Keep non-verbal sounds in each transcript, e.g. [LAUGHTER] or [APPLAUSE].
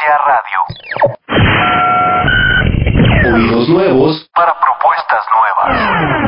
Frecuencia Radio. Oídos nuevos para propuestas nuevas.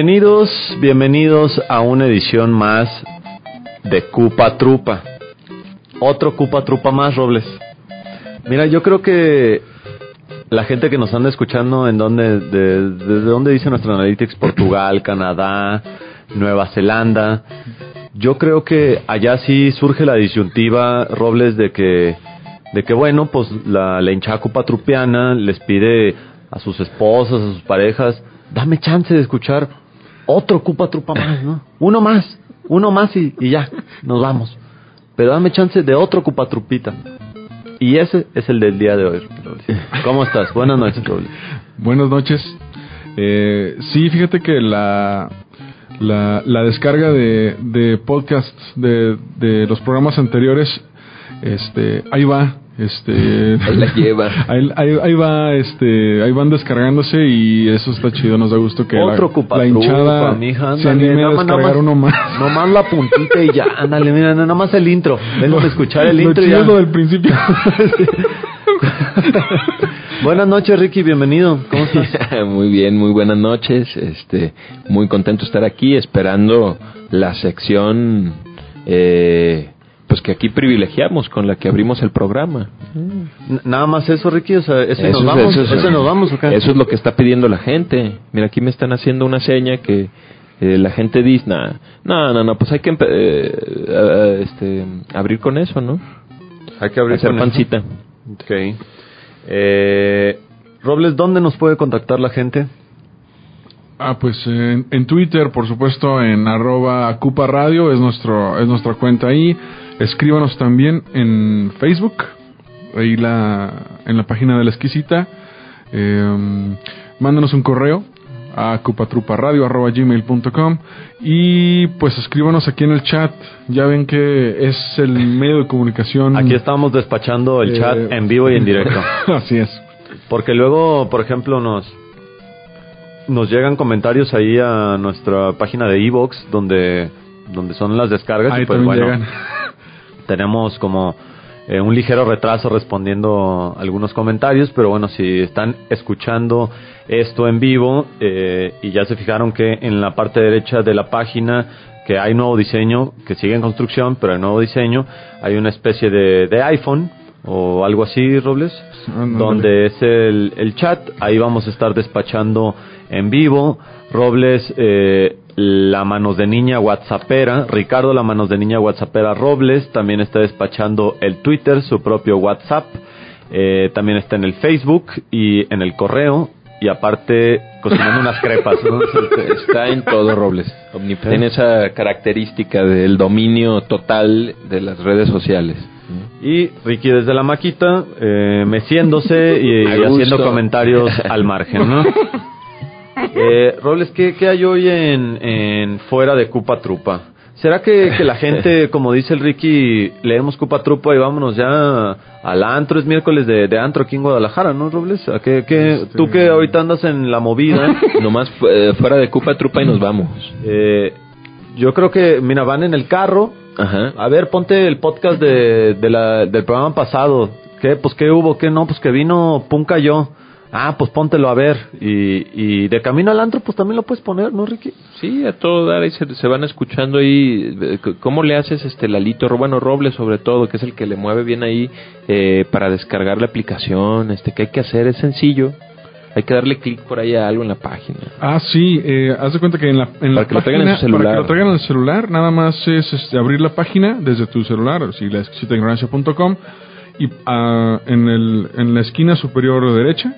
Bienvenidos, bienvenidos a una edición más de Cupa Trupa. Otro Cupa Trupa más, Robles. Mira, yo creo que la gente que nos anda escuchando en donde, de- desde donde dice nuestro Analytics, Portugal, Canadá, Nueva Zelanda, yo creo que allá sí surge la disyuntiva, Robles, de que, de que bueno, pues la, la hinchada Cupa Trupiana les pide a sus esposas, a sus parejas, dame chance de escuchar otro Cupa Trupa más, ¿no? Uno más, uno más y, ya, nos vamos. Pero dame chance de otro Cupa Trupita. Y ese es el del día de hoy. ¿Cómo estás? Buenas noches, Robles. Buenas noches. Eh, sí, fíjate que la, la, la descarga de, de podcasts de, de los programas anteriores, este, ahí va. Este, Ahí la [LAUGHS] lleva. Ahí, ahí- ahí va, este, ahí van descargándose y eso está chido, nos da gusto que Otro la, Cupa la hinchada mija, se anime a descargar más- uno más. Nomás la puntita y ya, ándale, mira, nada más el intro. Vengo a escuchar el Lo intro chido ya. es lo del principio. [LAUGHS] Buenas noches, Ricky, bienvenido. ¿Cómo estás? [LAUGHS] muy bien, muy buenas noches. Este, muy contento de estar aquí, esperando la sección, eh, pues que aquí privilegiamos, con la que abrimos el programa. Nada más eso, Ricky, o sea, ese nos Eso vamos, eso ese nos vamos. Eso es lo que está pidiendo la gente. Mira, aquí me están haciendo una seña que eh, la gente dice, "Nah, no, no, no, pues hay que eh, este, abrir con eso, ¿no? Hay que abrir Hacer con eso. pancita. Ok. Eh, Robles, ¿dónde nos puede contactar la gente? Ah, pues en, en Twitter, por supuesto, en arroba Cupa Radio es, nuestro, es nuestra cuenta ahí. Escríbanos también en Facebook, ahí la, en la página de la exquisita. Eh, mándanos un correo a cupatruparadio.gmail.com y pues escríbanos aquí en el chat. Ya ven que es el medio de comunicación. Aquí estamos despachando el Eh, chat en vivo y en directo. [LAUGHS] Así es. Porque luego, por ejemplo, nos nos llegan comentarios ahí a nuestra página de Evox donde donde son las descargas Ahí y pues también bueno, llegan. Tenemos como eh, un ligero retraso respondiendo algunos comentarios, pero bueno, si están escuchando esto en vivo eh, y ya se fijaron que en la parte derecha de la página que hay nuevo diseño, que sigue en construcción, pero hay nuevo diseño, hay una especie de, de iPhone o algo así, Robles, Ándale. donde es el, el chat, ahí vamos a estar despachando en vivo, Robles, eh, la manos de niña WhatsAppera, Ricardo la manos de niña WhatsAppera Robles, también está despachando el Twitter, su propio WhatsApp, eh, también está en el Facebook y en el correo, y aparte cocinando unas crepas, ¿no? [LAUGHS] Está en todo, Robles. Omnip- Tiene esa característica del dominio total de las redes sociales. Y Ricky desde la maquita, eh, meciéndose y, y haciendo comentarios al margen, ¿no? [LAUGHS] Eh, Robles, ¿qué, qué hay hoy en, en fuera de Cupa Trupa? ¿Será que, que la gente, [LAUGHS] como dice el Ricky, leemos Cupa Trupa y vámonos ya al antro? Es miércoles de, de antro aquí en Guadalajara, ¿no, Robles? ¿A qué, qué- Este- Tú que ahorita andas en la movida, [LAUGHS] Nomás eh, fuera de Cupa Trupa y nos vamos. eh, yo creo que, mira, van en el carro, Ajá. A ver, ponte el podcast de, de la, del programa pasado. ¿Qué? Pues qué hubo, qué no, pues que vino Punca yo. Ah, pues póntelo a ver. Y, y de camino al antro, pues también lo puedes poner, ¿no, Ricky? Sí, a todo dar, ahí se, se van escuchando ahí. eh, ¿Cómo le haces este Lalito, bueno, Robles sobre todo, que es el que le mueve bien ahí eh, para descargar la aplicación? Este, ¿Qué hay que hacer? Es sencillo. Hay que darle clic por ahí a algo en la página. Ah, sí, eh, haz de cuenta que en la, en la Para que lo traigan en página- su celular. Para que lo traigan en el celular, nada más es este, abrir la página desde tu celular, si la ignorancia.com y ah, en, el, en la esquina superior derecha,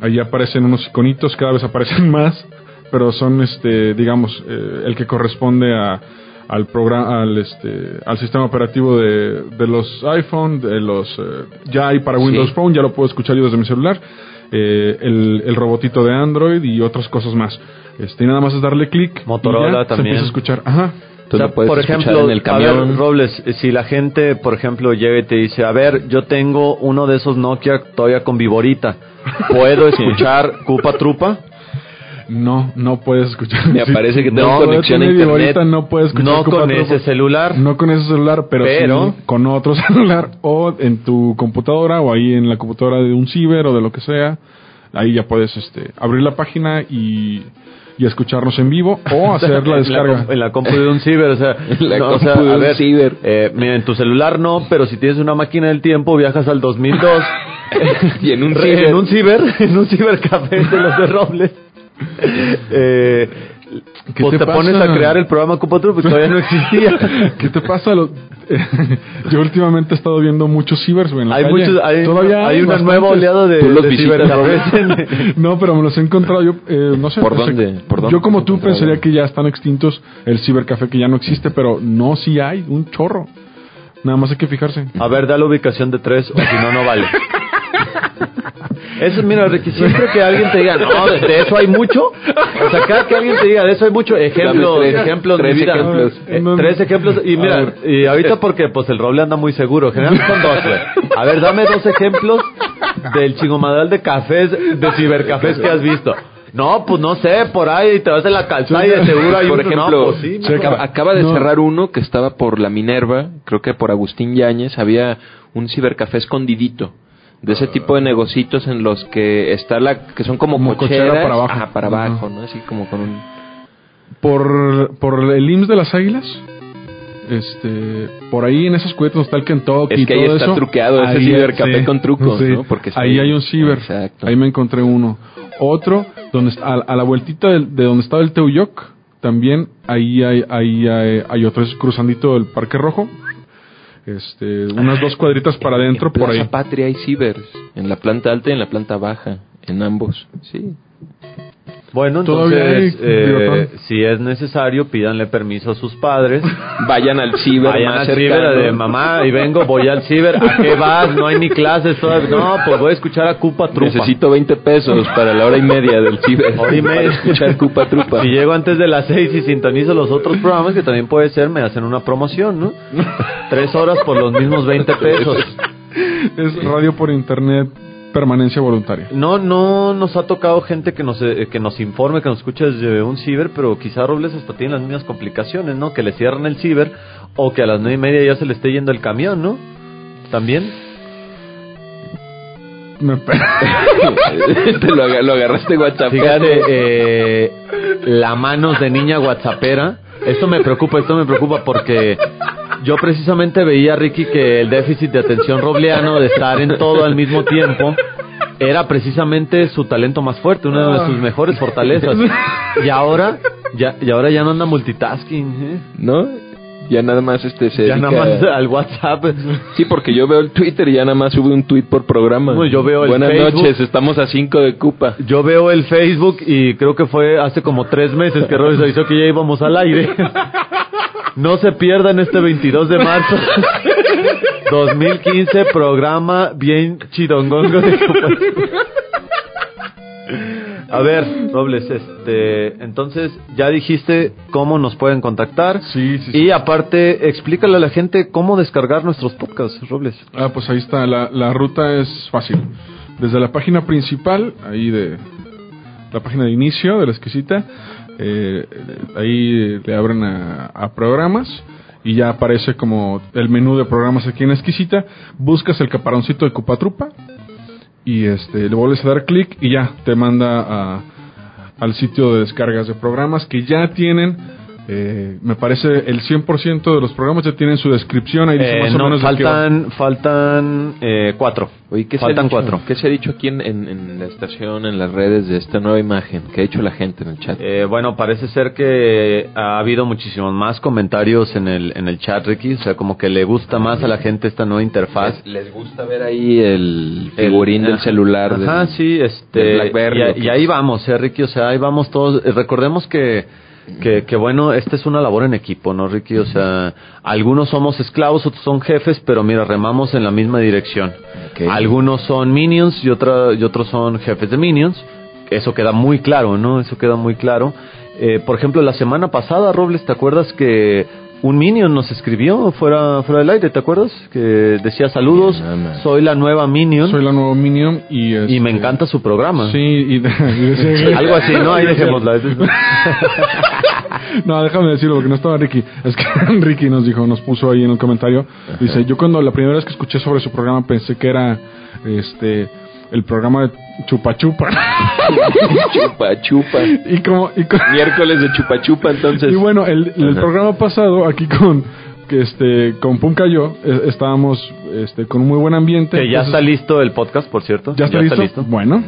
ahí aparecen unos iconitos, cada vez aparecen [LAUGHS] más, pero son, este, digamos, eh, el que corresponde a al programa al este al sistema operativo de, de los iPhone de los eh, ya hay para Windows Sí. Phone ya lo puedo escuchar yo desde mi celular eh, el, el robotito de Android y otras cosas más este y nada más es darle clic y Motorola ya también. se empieza a escuchar ajá Tú O sea, lo puedes por escuchar ejemplo, en el a ver, camión. Robles, eh, si la gente, por ejemplo, llega y te dice, a ver, yo tengo uno de esos Nokia todavía con viborita, ¿puedo [LAUGHS] escuchar Cupa Trupa? no no puedes escuchar Me [LAUGHS] aparece que tengo No, conexión a internet. no puedes escuchar No Cupa con Trupa. ese celular. no con ese celular pero, Pero- sí con otro [LAUGHS] celular o en tu computadora o ahí en la computadora de un ciber o de lo que sea ahí ya puedes este abrir la página y y escucharnos en vivo o [LAUGHS] hacer la descarga En la, en la compu de un ciber, o sea, [LAUGHS] En la no, o compu sea, de a un ver, ciber. eh, mira, en tu celular no, pero si tienes una máquina del tiempo, viajas al 2002 [LAUGHS] Y en un ciber. en un ciber, en un cibercafé de los de Robles. Eh, ¿Qué pues te te, pones a crear el programa Cupotru, pues todavía no existía. [LAUGHS] ¿Qué te pasa? Lo- [LAUGHS] Yo últimamente he estado viendo muchos cibers, güey, en la hay calle. muchos, hay, Todavía hay una bastantes. nueva oleada de, ¿Tú los de visitas, [LAUGHS] No, pero me los he encontrado yo, eh, no sé. ¿Por no sé. dónde? ¿Por dónde Yo como tú pensaría que ya están extintos el cibercafé que ya no existe, pero no, sí hay, un chorro. Nada más hay que fijarse. A ver, da la ubicación de tres, o si no, no vale. Eso, mira, Ricky, siempre que alguien te diga, no, de, de eso hay mucho, o sea, cada que alguien te diga, de eso hay mucho, ejemplos, Dame tres- ejemplos, tres ejemplos. Eh, tres ejemplos, y mira, y ahorita porque pues el roble anda muy seguro, generalmente son dos, güey. A ver, dame dos ejemplos del chingomadal de cafés, de cibercafés que has visto. No, pues no sé, por ahí te vas en la calzada y de seguro hay por uno. ejemplo, No, pues sí, se mijo. acaba, acaba de No. cerrar uno que estaba por la Minerva, creo que por Agustín Yáñez, había un cibercafé escondidito. De ese tipo de negocitos en los que está la que son como, Como cochera cocheras, para abajo. ajá, para Ajá. abajo, ¿no? Así como con un Por, por el IMSS de las Águilas, este, por ahí en esos cuetos está el Kentucky Es y que ahí todo está eso. truqueado ese Ahí, cibercafé sí, con trucos, sí. ¿no? Porque ahí hay un ciber. Exacto. Ahí me encontré uno. Otro, donde a, a la vueltita del- de, donde estaba el Teuyoc, también ahí hay, ahí hay, hay otro, es cruzandito del Parque Rojo. Este, unas dos cuadritas para adentro, en por Plaza ahí. Patria hay cibers, en la planta alta y en la planta baja, en ambos. Sí. Bueno, entonces, hay eh, si es necesario, pídanle permiso a sus padres. Vayan al ciber Vayan más al ciber de mamá y vengo, voy al ciber. ¿A qué vas? No hay ni clases todavía. No, pues voy a escuchar a Cupa Trupa. Necesito 20 pesos para la hora y media del ciber. Hora y media. Para escuchar Cupa Trupa. Si llego antes de las seis y sintonizo los otros programas, que también puede ser, me hacen una promoción, ¿no? Tres horas por los mismos 20 pesos. Es radio por internet, permanencia voluntaria. No, no nos ha tocado gente que nos, eh, que nos informe, que nos escuche desde un ciber, pero quizá Robles hasta tiene las mismas complicaciones, ¿no? Que le cierran el ciber o que a las nueve y media ya se le esté yendo el camión, ¿no? También. Me [LAUGHS] Te lo, lo agarraste WhatsApp. Fíjate, eh, la manos de niña whatsappera. Esto me preocupa, esto me preocupa porque yo precisamente veía, Ricky, que el déficit de atención robleano, de estar en todo al mismo tiempo, era precisamente su talento más fuerte, una de sus mejores fortalezas. Y ahora, ya, y ahora ya no anda multitasking, ¿eh? ¿No? Ya nada más este se ya dedica- nada más al WhatsApp. Sí, porque yo veo el Twitter y ya nada más sube un tweet por programa. No, yo veo el Buenas Facebook. noches, estamos a 5 de Cupa. Yo veo el Facebook y creo que fue hace como tres meses que Robles avisó que ya íbamos al aire. [LAUGHS] No se pierdan este 22 de marzo [LAUGHS] 2015, programa bien chidongongo de A ver, Robles, este, entonces ya dijiste cómo nos pueden contactar. Sí, sí, sí. Y aparte, explícale a la gente cómo descargar nuestros podcasts, Robles. Ah, pues ahí está, la, la ruta es fácil. Desde la página principal, ahí de la página de inicio de la exquisita, eh, ahí le abren a, a programas y ya aparece como el menú de programas aquí en exquisita. Buscas el caparoncito de Cupatrupa y este le vuelves a dar clic y ya te manda a, al sitio de descargas de programas que ya tienen. Eh, me parece el 100% de los programas ya tienen su descripción ahí dice Eh, más o no, menos de qué va. faltan, faltan eh, cuatro. Oye, ¿qué faltan se ha dicho, cuatro. ¿Qué se ha dicho aquí en, en- en la estación, en las redes de esta nueva imagen? ¿Qué ha dicho la gente en el chat? Eh, bueno, parece ser que ha habido muchísimos más comentarios en el, en el chat, Ricky. O sea, como que le gusta más a la gente esta nueva interfaz. les, les gusta ver ahí el figurín El- del celular. del- Ajá, sí, este. del BlackBerry, y, y ahí vamos, eh, Ricky. O sea, ahí vamos todos. Eh, Recordemos que, que, que, bueno, esta es una labor en equipo, ¿no, Ricky? O sea, algunos somos esclavos, otros son jefes, pero mira, remamos en la misma dirección. Algunos son minions y, otra, y otros son jefes de minions. Eso queda muy claro, ¿no? Eso queda muy claro. Eh, por ejemplo, la semana pasada, Robles, ¿te acuerdas que un minion nos escribió fuera, fuera del aire? ¿Te acuerdas? Que decía saludos, soy la nueva minion Soy la nueva Minion y... y este, me encanta su programa. Sí, y, [LAUGHS] y decía- Algo así, ¿no? Ahí dejémosla. [LAUGHS] no, déjame decirlo porque no estaba Ricky. Es que [LAUGHS] Ricky nos dijo, nos puso ahí en el comentario. Dice, yo cuando la primera vez que escuché sobre su programa pensé que era este el programa de Chupa Chupa. chupa, chupa. y como y, co- Miércoles de chupa chupa, entonces. y bueno, el, el programa pasado aquí con que este con Pum Cayó, eh, estábamos este con un muy buen ambiente. Que ya Entonces, está listo el podcast, por cierto. ¿Ya está, listo? Bueno,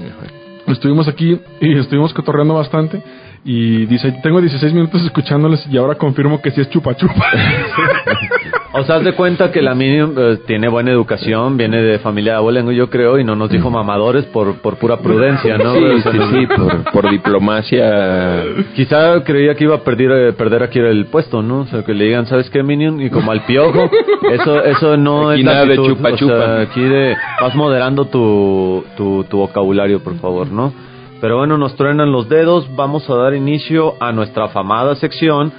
estuvimos aquí y estuvimos cotorreando bastante. Y dice, tengo 16 minutos escuchándoles y ahora confirmo que sí es chupa chupa. [LAUGHS] O sea, haz de cuenta que la Minion eh, tiene buena educación, viene de familia de abolengo, yo creo, y no nos dijo mamadores por, por pura prudencia, ¿no? Sí, sí, sí, por, por diplomacia. Quizá creía que iba a perder, eh, perder aquí el puesto, ¿no? O sea, que le digan, ¿sabes qué, Minion? Y como al piojo, eso eso no Aquí es la nada de actitud, chupa o chupa. sea, aquí de, vas moderando tu, tu, tu vocabulario, por favor, ¿no? Pero bueno, nos truenan los dedos, vamos a dar inicio a nuestra afamada sección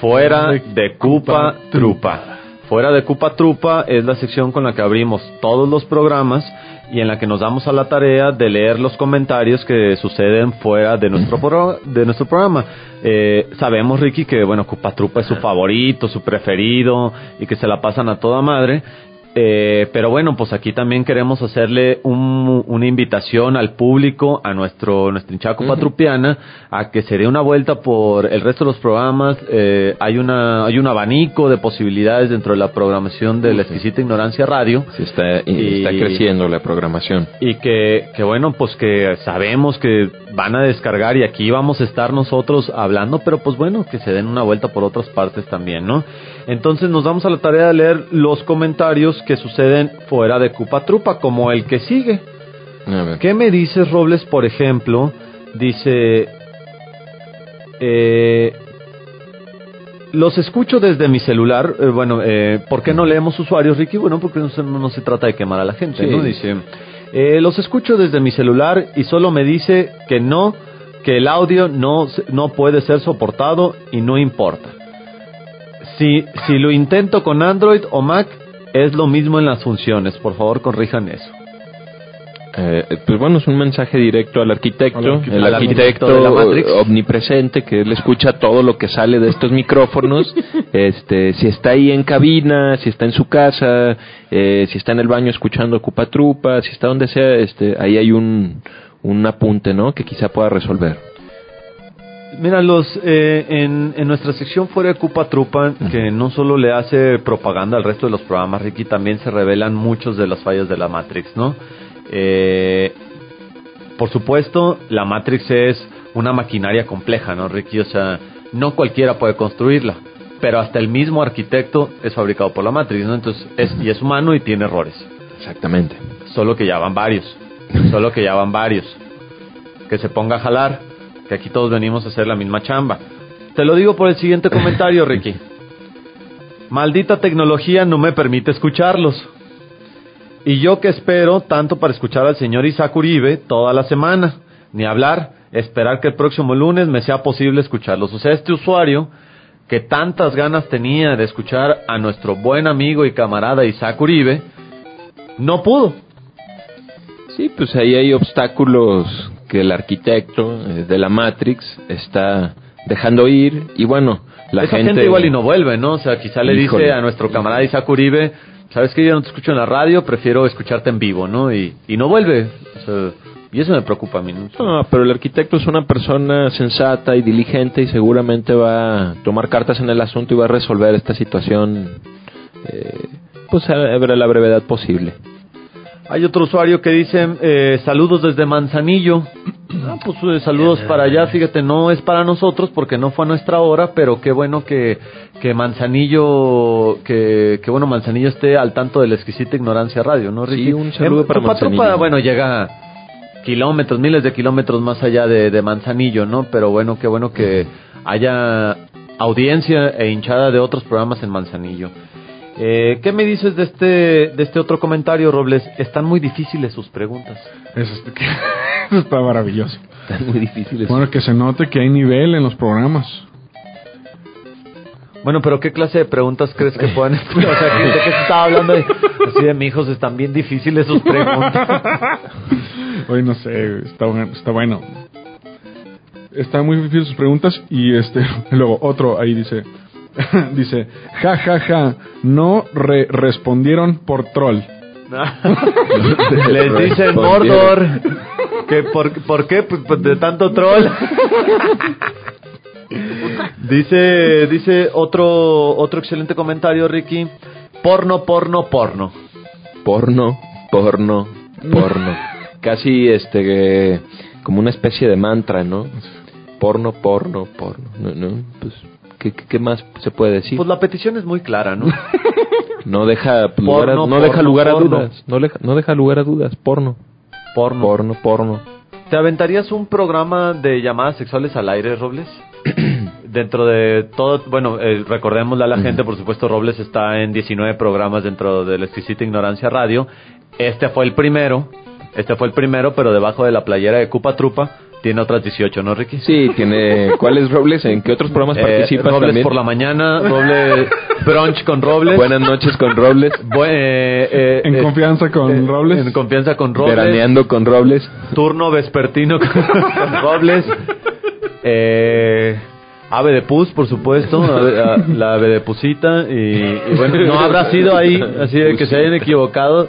Fuera de Cupa Trupa. Fuera de Cupa Trupa es la sección con la que abrimos todos los programas y en la que nos damos a la tarea de leer los comentarios que suceden fuera de nuestro, [LAUGHS] pro- de nuestro programa. Eh, sabemos, Ricky, que bueno, Cupa Trupa es su favorito, su preferido y que se la pasan a toda madre. Eh, pero bueno, pues aquí también queremos hacerle un- una invitación al público, a nuestro nuestra hinchada Cupa Trupiana, a que se dé una vuelta por el resto de los programas. Eh, hay una hay un abanico de posibilidades dentro de la programación de la exquisita ignorancia radio. Sí, está, Y- está creciendo la programación. Y que, que bueno, pues que sabemos que van a descargar y aquí vamos a estar nosotros hablando, pero pues bueno, que se den una vuelta por otras partes también, ¿no? Entonces nos damos a la tarea de leer los comentarios que suceden fuera de Cupa Trupa, como el que sigue. ¿Qué me dices, Robles, por ejemplo? Dice, Eh, los escucho desde mi celular. eh, bueno, eh, ¿por qué no leemos usuarios, Ricky? Bueno, porque no se, no se trata de quemar a la gente, Sí. ¿no? Dice, eh, los escucho desde mi celular y solo me dice que no, que el audio no, no puede ser soportado y no importa. Si, si lo intento con Android o Mac, es lo mismo en las funciones. Por favor, corrijan eso. Eh, pues bueno, es un mensaje directo al arquitecto, Al arquitecto. el Al arquitecto, arquitecto de la Matrix. omnipresente que él escucha todo lo que sale de estos micrófonos, [LAUGHS] este, si está ahí en cabina, si está en su casa, eh, si está en el baño escuchando Ocupa Trupa, si está donde sea, este, ahí hay un, un apunte, ¿no? Que quizá pueda resolver. Mira, los, eh, en, en nuestra sección fuera de Cupa Trupa, que no solo le hace propaganda al resto de los programas, Ricky, también se revelan muchos de las fallas de la Matrix, ¿no? Eh, por supuesto, la Matrix es una maquinaria compleja, ¿no, Ricky? O sea, no cualquiera puede construirla, pero hasta el mismo arquitecto es fabricado por la Matrix, ¿no? Entonces, es, y es humano y tiene errores. Exactamente. Solo que ya van varios. Solo que ya van varios. Que se ponga a jalar. Que aquí todos venimos a hacer la misma chamba. Te lo digo por el siguiente comentario, Ricky. Maldita tecnología no me permite escucharlos. Y yo que espero tanto para escuchar al señor Isaac Uribe toda la semana. Ni hablar, esperar que el próximo lunes me sea posible escucharlos. O sea, este usuario que tantas ganas tenía de escuchar a nuestro buen amigo y camarada Isaac Uribe, no pudo. Sí, pues ahí hay obstáculos que el arquitecto eh, de la Matrix está dejando ir y bueno, la Esa gente, gente... igual y no vuelve, ¿no? O sea, quizá le Híjole. dice a nuestro camarada Isaac Uribe, sabes que yo no te escucho en la radio, prefiero escucharte en vivo, ¿no? Y, y no vuelve. O sea, y eso me preocupa a mí. ¿no? No, pero el arquitecto es una persona sensata y diligente y seguramente va a tomar cartas en el asunto y va a resolver esta situación eh, pues a, a la brevedad posible. Hay otro usuario que dice, eh, saludos desde Manzanillo. [CLEARS THROAT] Ah, pues eh, saludos para allá, fíjate, no es para nosotros porque no fue a nuestra hora, pero qué bueno que, que Manzanillo, que, que bueno Manzanillo esté al tanto de la exquisita ignorancia radio, ¿no, Ricky? Sí, un saludo Em, para Tupa Manzanillo. bueno, llega kilómetros, miles de kilómetros más allá de, de Manzanillo, ¿no? Pero bueno, qué bueno que haya audiencia e hinchada de otros programas en Manzanillo. Eh, ¿Qué me dices de este, de este otro comentario, Robles? Están muy difíciles sus preguntas. Eso, es- [LAUGHS] eso está maravilloso. Están muy difíciles. Bueno, que se note que hay nivel en los programas. Bueno, pero ¿qué clase de preguntas crees que puedan... [LAUGHS] o sea, ¿de qué se estaba hablando? De, así de, mi hijos, están bien difíciles sus preguntas. [LAUGHS] Hoy no sé, está, bueno- está bueno. Está muy difícil sus preguntas y este luego otro ahí dice [LAUGHS] dice ja ja ja no re- respondieron por troll. [LAUGHS] Les dicen Mordor. que por, ¿Por qué? Pues, pues, de tanto troll. [LAUGHS] dice dice otro otro excelente comentario, Ricky. Porno, porno, porno. Porno, porno, porno. Casi este que- como una especie de mantra, ¿no? Porno, porno, porno. No, no, pues ¿qué, más se puede decir? Pues la petición es muy clara, ¿no? [LAUGHS] No deja lugar a, Porno, porno, dudas. No, deja- no deja lugar a dudas. Porno, Porno. porno, porno. ¿Te aventarías un programa de llamadas sexuales al aire, Robles? [CLEARS THROAT] dentro de todo, bueno, eh, recordémosle a la gente, por supuesto, Robles está en 19 programas dentro de la exquisita ignorancia radio. Este fue el primero, este fue el primero, pero debajo de la playera de Cupa Trupa tiene otras 18, ¿no, Ricky? Sí, tiene. [LAUGHS] ¿Cuáles Robles? ¿En qué otros programas Eh, participas Robles también? por la mañana, Robles brunch con Robles. Buenas noches con Robles. Bu- eh, eh, En eh, confianza con eh, Robles. En confianza con Robles. Veraneando con Robles. Turno vespertino con, con [LAUGHS] Robles. Eh, ave de pus, por supuesto. la ave de pusita. Y, y bueno, no habrá sido ahí, así de que se hayan equivocado.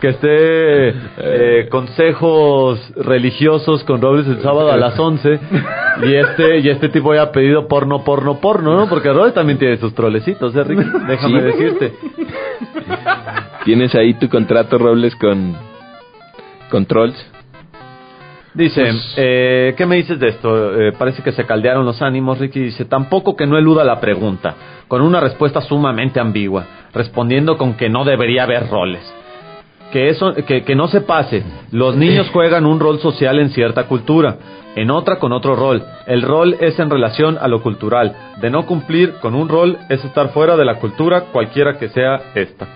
Que esté eh, consejos religiosos con Robles el sábado a las 11. Y este, y este tipo haya pedido porno, porno, porno, ¿no? Porque Robles también tiene sus trolecitos, ¿eh? Déjame Sí. decirte. Tienes ahí tu contrato, Robles, con. con Trolls. Dice, Pues- eh, ¿qué me dices de esto? Eh, parece que se caldearon los ánimos, Ricky. Dice, tampoco que no eluda la pregunta, con una respuesta sumamente ambigua, respondiendo con que no debería haber roles. que eso que, que no se pase. Los niños juegan un rol social en cierta cultura, en otra con otro rol. El rol es en relación a lo cultural. De no cumplir con un rol es estar fuera de la cultura, cualquiera que sea esta.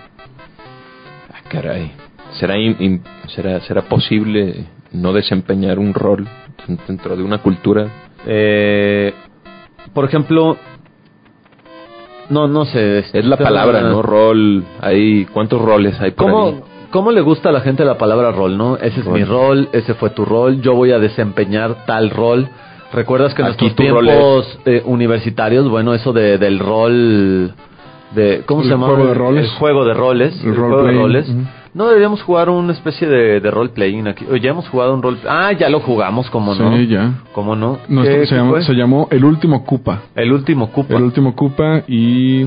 Ah, caray. ¿Será, im- será, ¿Será posible no desempeñar un rol dentro de una cultura? Eh, por ejemplo, no no sé. este, Es la palabra, ¿no? Rol. Hay, ¿Cuántos roles hay por ahí? ¿Cómo, ¿Cómo le gusta a la gente la palabra rol, no? Ese es Rol. mi rol, ese fue tu rol, yo voy a desempeñar tal rol. ¿Recuerdas que en Aquí nuestros tiempos eh, universitarios, bueno, eso de, del rol, de, ¿cómo El se llama? juego de roles. El juego de roles. El El, juego de roles. No deberíamos jugar una especie de, de role-playing aquí. Oye, ya hemos jugado un rol... Ah, ya lo jugamos, ¿cómo no? Sí, ya. ¿Cómo no? Nuestro- ¿Qué- se, qué llamó, se llamó El Último Cupa. El último cupo. El Último Cupa y...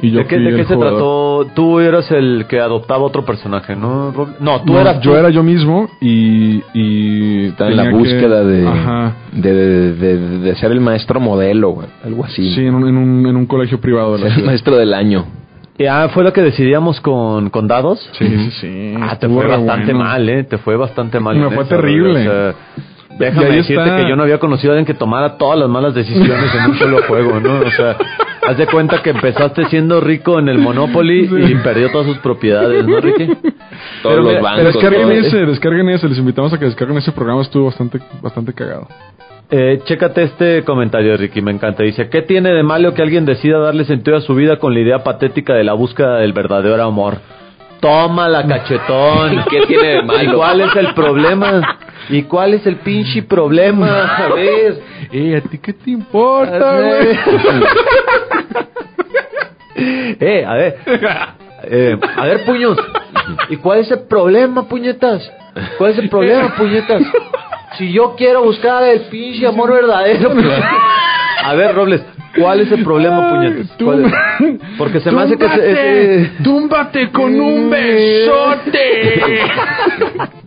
y yo ¿De qué, fui de qué el se jugador. trató? Tú eras el que adoptaba otro personaje, ¿no? No, tú No, eras yo tú. era yo mismo y... y Está en la tenía que- búsqueda de, Ajá. de, de, de- de ser el maestro modelo, güey, algo así. Sí, en un, en un, en un colegio privado de la Ser [LAUGHS] el maestro del año. Ah, ¿fue lo que decidíamos con, con dados? Sí, sí, sí. Ah, te fue bastante bueno. mal, ¿eh? Te fue bastante mal. Me fue eso, terrible. o sea, déjame decirte está. que yo no había conocido a alguien que tomara todas las malas decisiones en un [LAUGHS] solo juego, ¿no? O sea, haz de cuenta que empezaste siendo rico en el Monopoly y perdió todas sus propiedades, ¿no, Ricky? [LAUGHS] Todos Pero los bancos. Descarguen todo. ese, descarguen ese. Les invitamos a que descarguen ese programa. Estuvo bastante, bastante cagado. Eh, chécate este comentario, Ricky, me encanta. Dice, ¿qué tiene de malo que alguien decida darle sentido a su vida con la idea patética de la búsqueda del verdadero amor? Toma la cachetón. [LAUGHS] ¿Qué tiene de malo? ¿Y cuál es el problema? ¿Y cuál es el pinche problema? [LAUGHS] A ver. [LAUGHS] Eh, ¿a ti qué te importa, güey? eh, a ver. Eh, a ver, puños. ¿Y cuál es el problema, puñetas? ¿Cuál es el problema, puñetas? Si yo quiero buscar el pinche amor verdadero. A ver, Robles, ¿cuál es el problema, puñetas? Tú- ¿Cuál es? Porque se me hace que... se- ese- ¡Túmbate con un besote! [LAUGHS]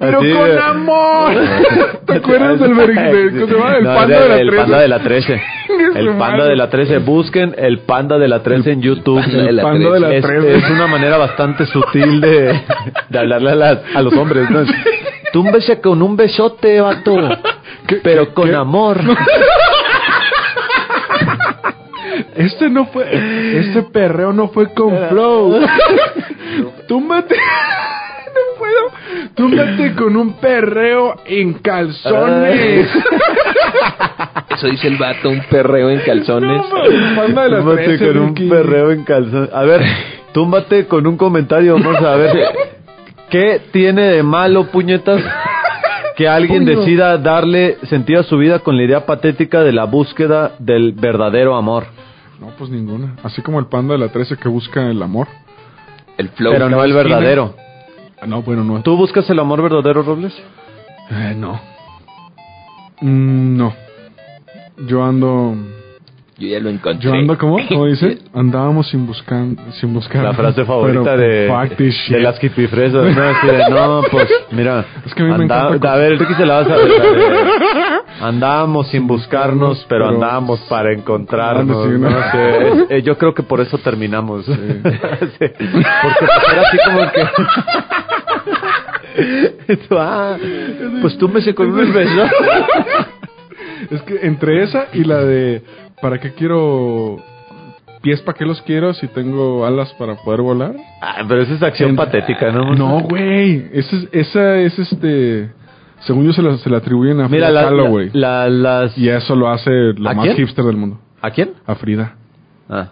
¡Pero Así con amor! [LAUGHS] ¿Te acuerdas del, ¿cómo se llama? El No, panda de la el 13? panda de la 13. [LAUGHS] Su El panda de la 13. Busquen el panda de la 13 en YouTube. panda de la panda de la es, 13. es una manera bastante sutil de, de hablarle a, las- a los hombres. ¿no? Túmbese con un besote, vato. [LAUGHS] Pero con qué? amor. [LAUGHS] Este no fue... Este perreo no fue con flow. [LAUGHS] Túmbate... No puedo. Túmbate con un perreo en calzones. Eso dice el vato, un perreo en calzones. La Túmbate 13, con un perreo en calzón. A ver, túmbate con un comentario. Vamos a ver. ¿Qué tiene de malo, puñetas? [LAUGHS] Que alguien Puño. decida darle sentido a su vida con la idea patética de la búsqueda del verdadero amor. No, pues ninguna. Así como el panda de la 13 que busca el amor. El flow. Pero no el esquina. verdadero. Ah, no, bueno, no. ¿Tú buscas el amor verdadero, Robles? Eh, no. Mm, no. Yo ando. Yo ya lo encontré. Yo ando, ¿cómo? ¿Cómo [LAUGHS] dice? Andábamos sin buscar. Sin buscar La frase favorita de, de las hipifresas. No, [LAUGHS] no, pues, mira. Es que a mí me A ver, Ricky se la vas a ver. [LAUGHS] Andábamos sin buscarnos, pero pero- andábamos para encontrarnos. Sí, ¿no? ¿no? Sí, es- eh, yo creo que por eso terminamos. Sí. Porque pues, era así como que. Tú, ah, pues tú me sé con un beso. Es que entre esa y la de. ¿Para qué quiero. Pies, ¿para qué los quiero si tengo alas para poder volar? Ah, pero esa es acción En- patética, ¿no? No, güey. Esa es, esa es este. Según yo se la, se la atribuyen a Mira, Frida la, Kahlo, la- las. Y eso lo hace la ¿A más quién? hipster del mundo. ¿A quién? A Frida. Ah.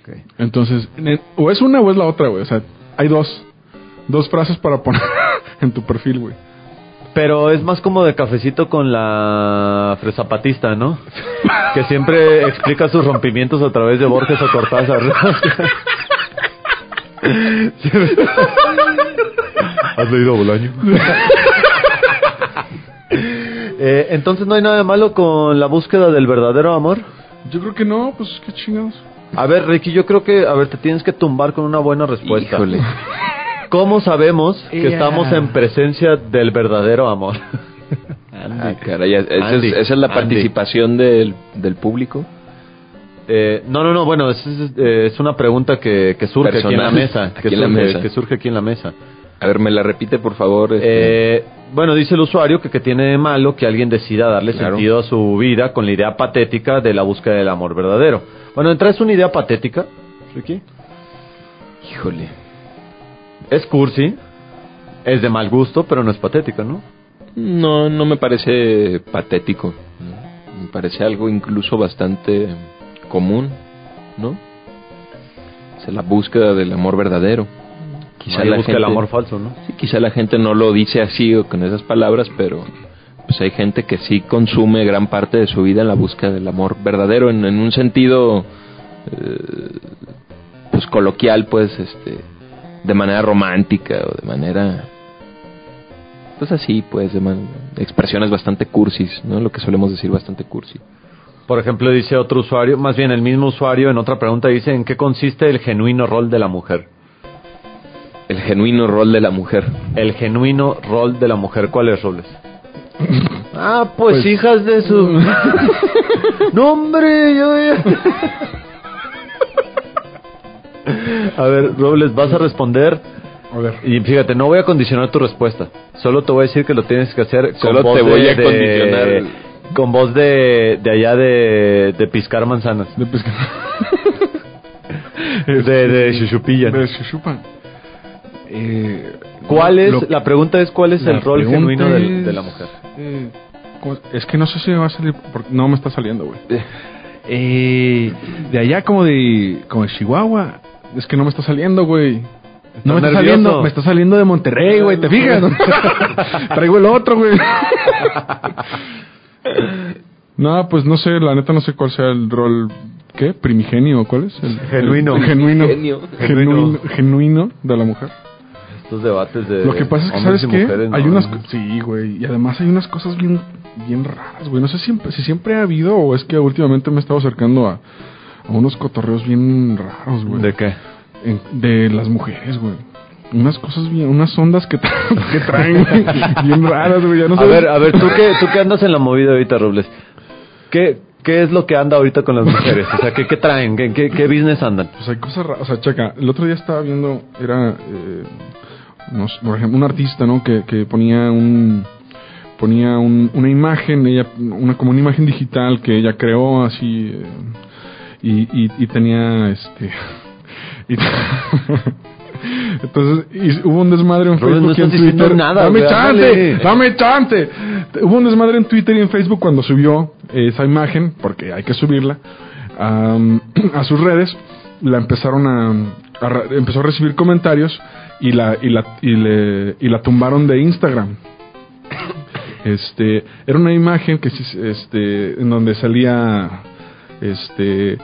ok. Entonces, o es una o es la otra, güey. O sea, hay dos. Dos frases para poner [LAUGHS] en tu perfil, güey. Pero es más como de cafecito con la fresapatista, ¿no? [LAUGHS] que siempre explica sus rompimientos a través de Borges o Cortázar. [LAUGHS] ¿Has leído Bolaño? [LAUGHS] Eh, entonces no hay nada de malo con la búsqueda del verdadero amor. Yo creo que no, pues qué chingados. A ver, Ricky, yo creo que, a ver, te tienes que tumbar con una buena respuesta. Híjole. ¿Cómo sabemos que Ya. estamos en presencia del verdadero amor? [LAUGHS] Ah, caray, esa, Andy, es, esa es la Andy. participación del, del público. Eh, no, no, no, bueno, es, es, eh, es una pregunta que, que surge aquí en la Personal. mesa. Que, en la surge, mesa. que surge aquí en la mesa. A ver, me la repite, por favor. este. Eh, bueno, dice el usuario que, que tiene de malo que alguien decida darle Claro. sentido a su vida con la idea patética de la búsqueda del amor verdadero. Bueno, ¿entra es una idea patética, Ricky? Híjole. Es cursi, es de mal gusto, pero no es patética, ¿no? No, no me parece patético. Me parece algo incluso bastante común, ¿no? Es la búsqueda del amor verdadero. Quizá Nadie la busca gente, el amor falso, ¿no? sí, quizá la gente no lo dice así o con esas palabras, pero pues hay gente que sí consume gran parte de su vida en la búsqueda del amor verdadero, en, en un sentido eh, pues coloquial, pues, este, de manera romántica o de manera pues así, pues, de man- expresiones bastante cursis, ¿no? Lo que solemos decir bastante cursi. Por ejemplo, dice otro usuario, más bien el mismo usuario en otra pregunta dice, ¿en qué consiste el genuino rol de la mujer? El genuino rol de la mujer. El genuino rol de la mujer, ¿cuál es, Robles? [LAUGHS] ah, pues, hijas de su... [LAUGHS] [LAUGHS] no, hombre, yo. A ver, Robles, vas a responder A ver. y fíjate, no voy a condicionar tu respuesta. Solo te voy a decir que lo tienes que hacer con Solo voz te voy de- a de- condicionar. Con voz de, de allá de, de piscar manzanas. De pesca. [LAUGHS] De, de Xuxupilla. De Shushupan. Eh, ¿Cuál es? lo- la pregunta es ¿cuál es el rol genuino es, de la mujer? eh, ¿cómo- es que no sé si me va a salir. porque no me está saliendo, güey. [LAUGHS] Eh, de allá, como de, como de Chihuahua. Es que no me está saliendo, güey. No me está saliendo, me está saliendo de Monterrey, güey, ¿te fijas? [LAUGHS] Traigo el otro, güey. [LAUGHS] No, pues no sé, la neta no sé cuál sea el rol, ¿qué? Primigenio, ¿cuál es? El, Genuino. el genuino. Genuino, genuino de la mujer. Estos debates de Lo que pasa es que, ¿sabes qué? mujeres, Hay no, unas... no. Sí, güey. Y además hay unas cosas bien, bien raras, güey. No sé siempre, si siempre ha habido o es que últimamente me he estado acercando a, a unos cotorreos bien raros, güey. ¿De qué? En- de las mujeres, güey. Unas cosas bien... Unas ondas que, tra- [LAUGHS] que traen, güey, bien raras, güey. Ya no A sabes- ver, a ver, ¿tú qué, tú qué andas en la movida ahorita, Robles. ¿Qué, ¿Qué es lo que anda ahorita con las mujeres? O sea, ¿qué, qué traen? ¿Qué, qué, qué business andan? Pues hay cosas raras. O sea, checa, el otro día estaba viendo, era, eh, no sé, por ejemplo, un artista, ¿no? Que, que ponía un ponía un- una imagen, ella, una como una imagen digital que ella creó así eh, y, y, y tenía este [LAUGHS] y- [LAUGHS] entonces y hubo un desmadre en Robles, no Facebook y en Twitter. nada, dame chance ándale. dame chance. Hubo un desmadre en Twitter y en Facebook cuando subió esa imagen porque hay que subirla [CLEARS THROAT] a sus redes la empezaron a, a empezó a recibir comentarios y la y la y le y la tumbaron de Instagram. [COUGHS] Este era una imagen que este en donde salía este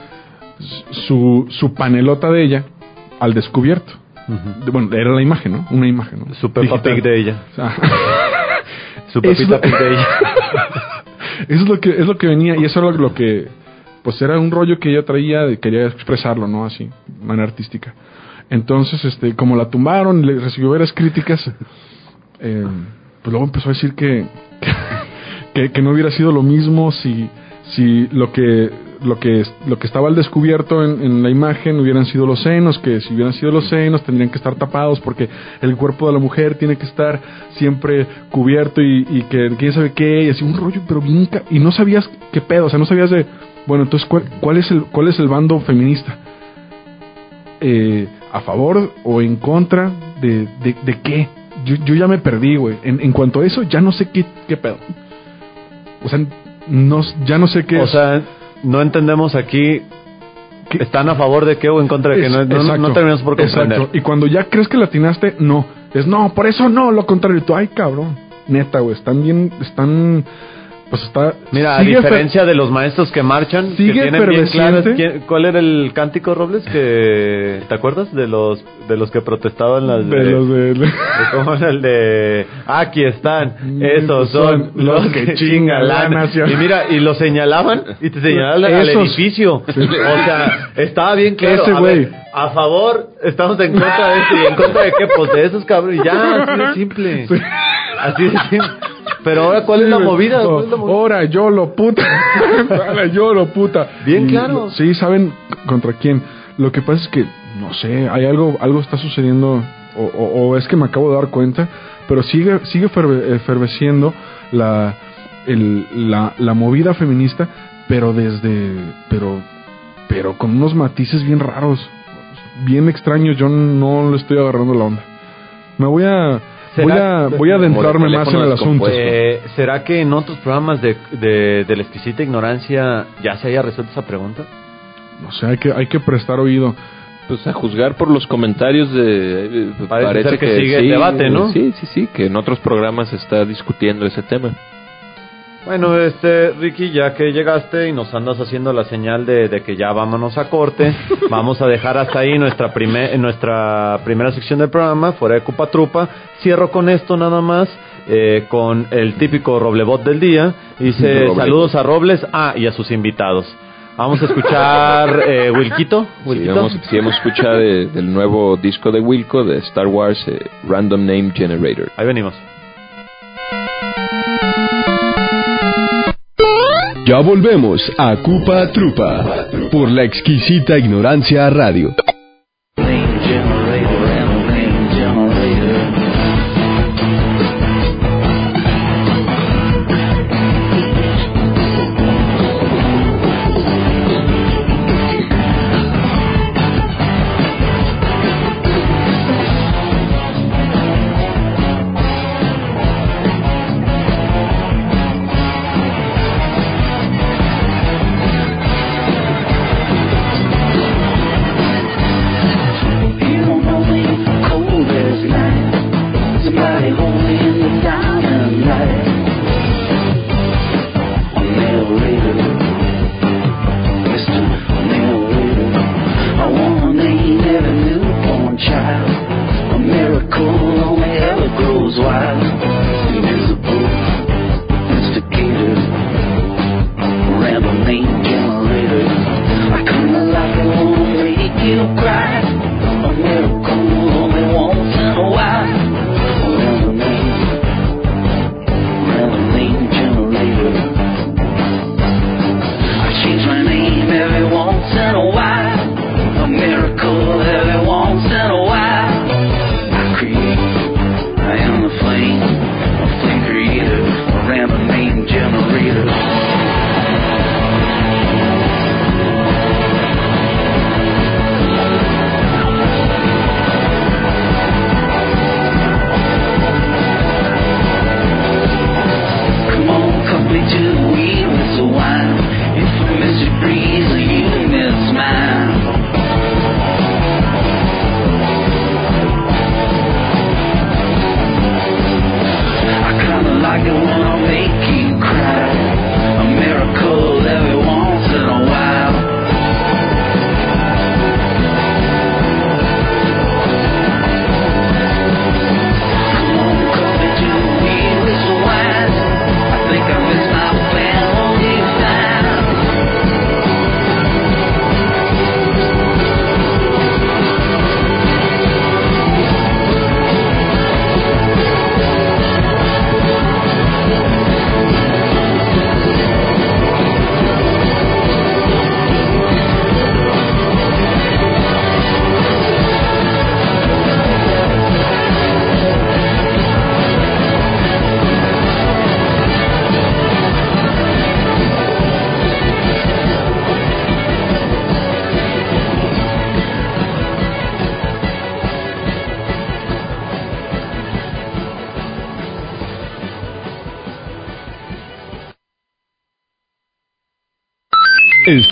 su su panelota de ella al descubierto De- bueno era la imagen no una imagen ¿no? Su Peppa. Pig de ella. Ah. [LAUGHS] Su lo- Pig de ella. Eso [LAUGHS] es lo que es lo que venía y eso era lo que pues era un rollo que ella traía y quería expresarlo, ¿no? Así, de manera artística. Entonces, este, como la tumbaron, le recibió varias críticas, eh, pues luego empezó a decir que, [LAUGHS] que que no hubiera sido lo mismo si si lo que lo que lo que estaba al descubierto en, en la imagen hubieran sido los senos, que si hubieran sido los senos tendrían que estar tapados porque el cuerpo de la mujer tiene que estar siempre cubierto y, y que quién sabe qué, y así un rollo, pero bien y no sabías qué pedo, o sea, no sabías de, bueno, entonces cuál, cuál es el cuál es el bando feminista, eh, a favor o en contra de, de, de qué, yo, yo ya me perdí, güey, en, en cuanto a eso ya no sé qué, qué pedo, o sea, no, ya no sé qué O es. sea, no entendemos aquí. ¿Están a favor de qué o en contra de qué? Es- No, no, terminamos por comprender. exacto. Y cuando ya crees que la atinaste, no. Es no, por eso no, lo contrario. Tú, ay, cabrón. Neta, güey, están bien, están. Pues está. Mira, a diferencia de los maestros que marchan, que Sigue tienen bien claras cuál era el cántico Robles que te acuerdas de los de los que protestaban las De los de. de era el de aquí están esos son los que chingan la nación y mira y lo señalaban y te señalaban al edificio o sea estaba bien claro Ese a, güey. a favor estamos en contra de esto y en contra de qué pues de esos cabrones ya así de simple [LAUGHS] Sí. así de simple Pero ahora, ¿cuál es la movida? ¿Cuál es la movida? Ahora yo lo puta. [LAUGHS] Ahora yo lo puta. Bien Y, claro. Sí, saben contra quién. Lo que pasa es que, no sé, hay algo, algo está sucediendo, o, o- o es que me acabo de dar cuenta, pero sigue, sigue ferve- eferveciendo la, el- la, la movida feminista, pero desde, pero, pero con unos matices bien raros, bien extraños. Yo no le estoy agarrando la onda. Me voy a, voy ¿Será- a, voy a adentrarme más en el asunto. Eh, ¿Será que en otros programas de, de, de la exquisita ignorancia ya se haya resuelto esa pregunta? No sé, hay que, hay que prestar oído. Pues a juzgar por los comentarios de... eh, Parece ser que sigue el debate, ¿no? Sí, sí, sí, que en otros programas se está discutiendo ese tema. Bueno, este, Ricky, ya que llegaste y nos andas haciendo la señal de, de que ya vámonos a corte, [LAUGHS] vamos a dejar hasta ahí nuestra, primer, nuestra primera sección del programa, fuera de Cupa Trupa. Cierro con esto nada más, eh, con el típico Roblebot del día. Dice, [LAUGHS] Roblebot. saludos a Robles, ah, y a sus invitados. Vamos a escuchar [LAUGHS] eh, Wilquito. Sí, Wilquito. vamos, sí, hemos escuchado de- del nuevo disco de Wilco, de Star Wars, eh, Random Name Generator. Ahí venimos. Ya volvemos a Cupa Trupa por la exquisita ignorancia radio.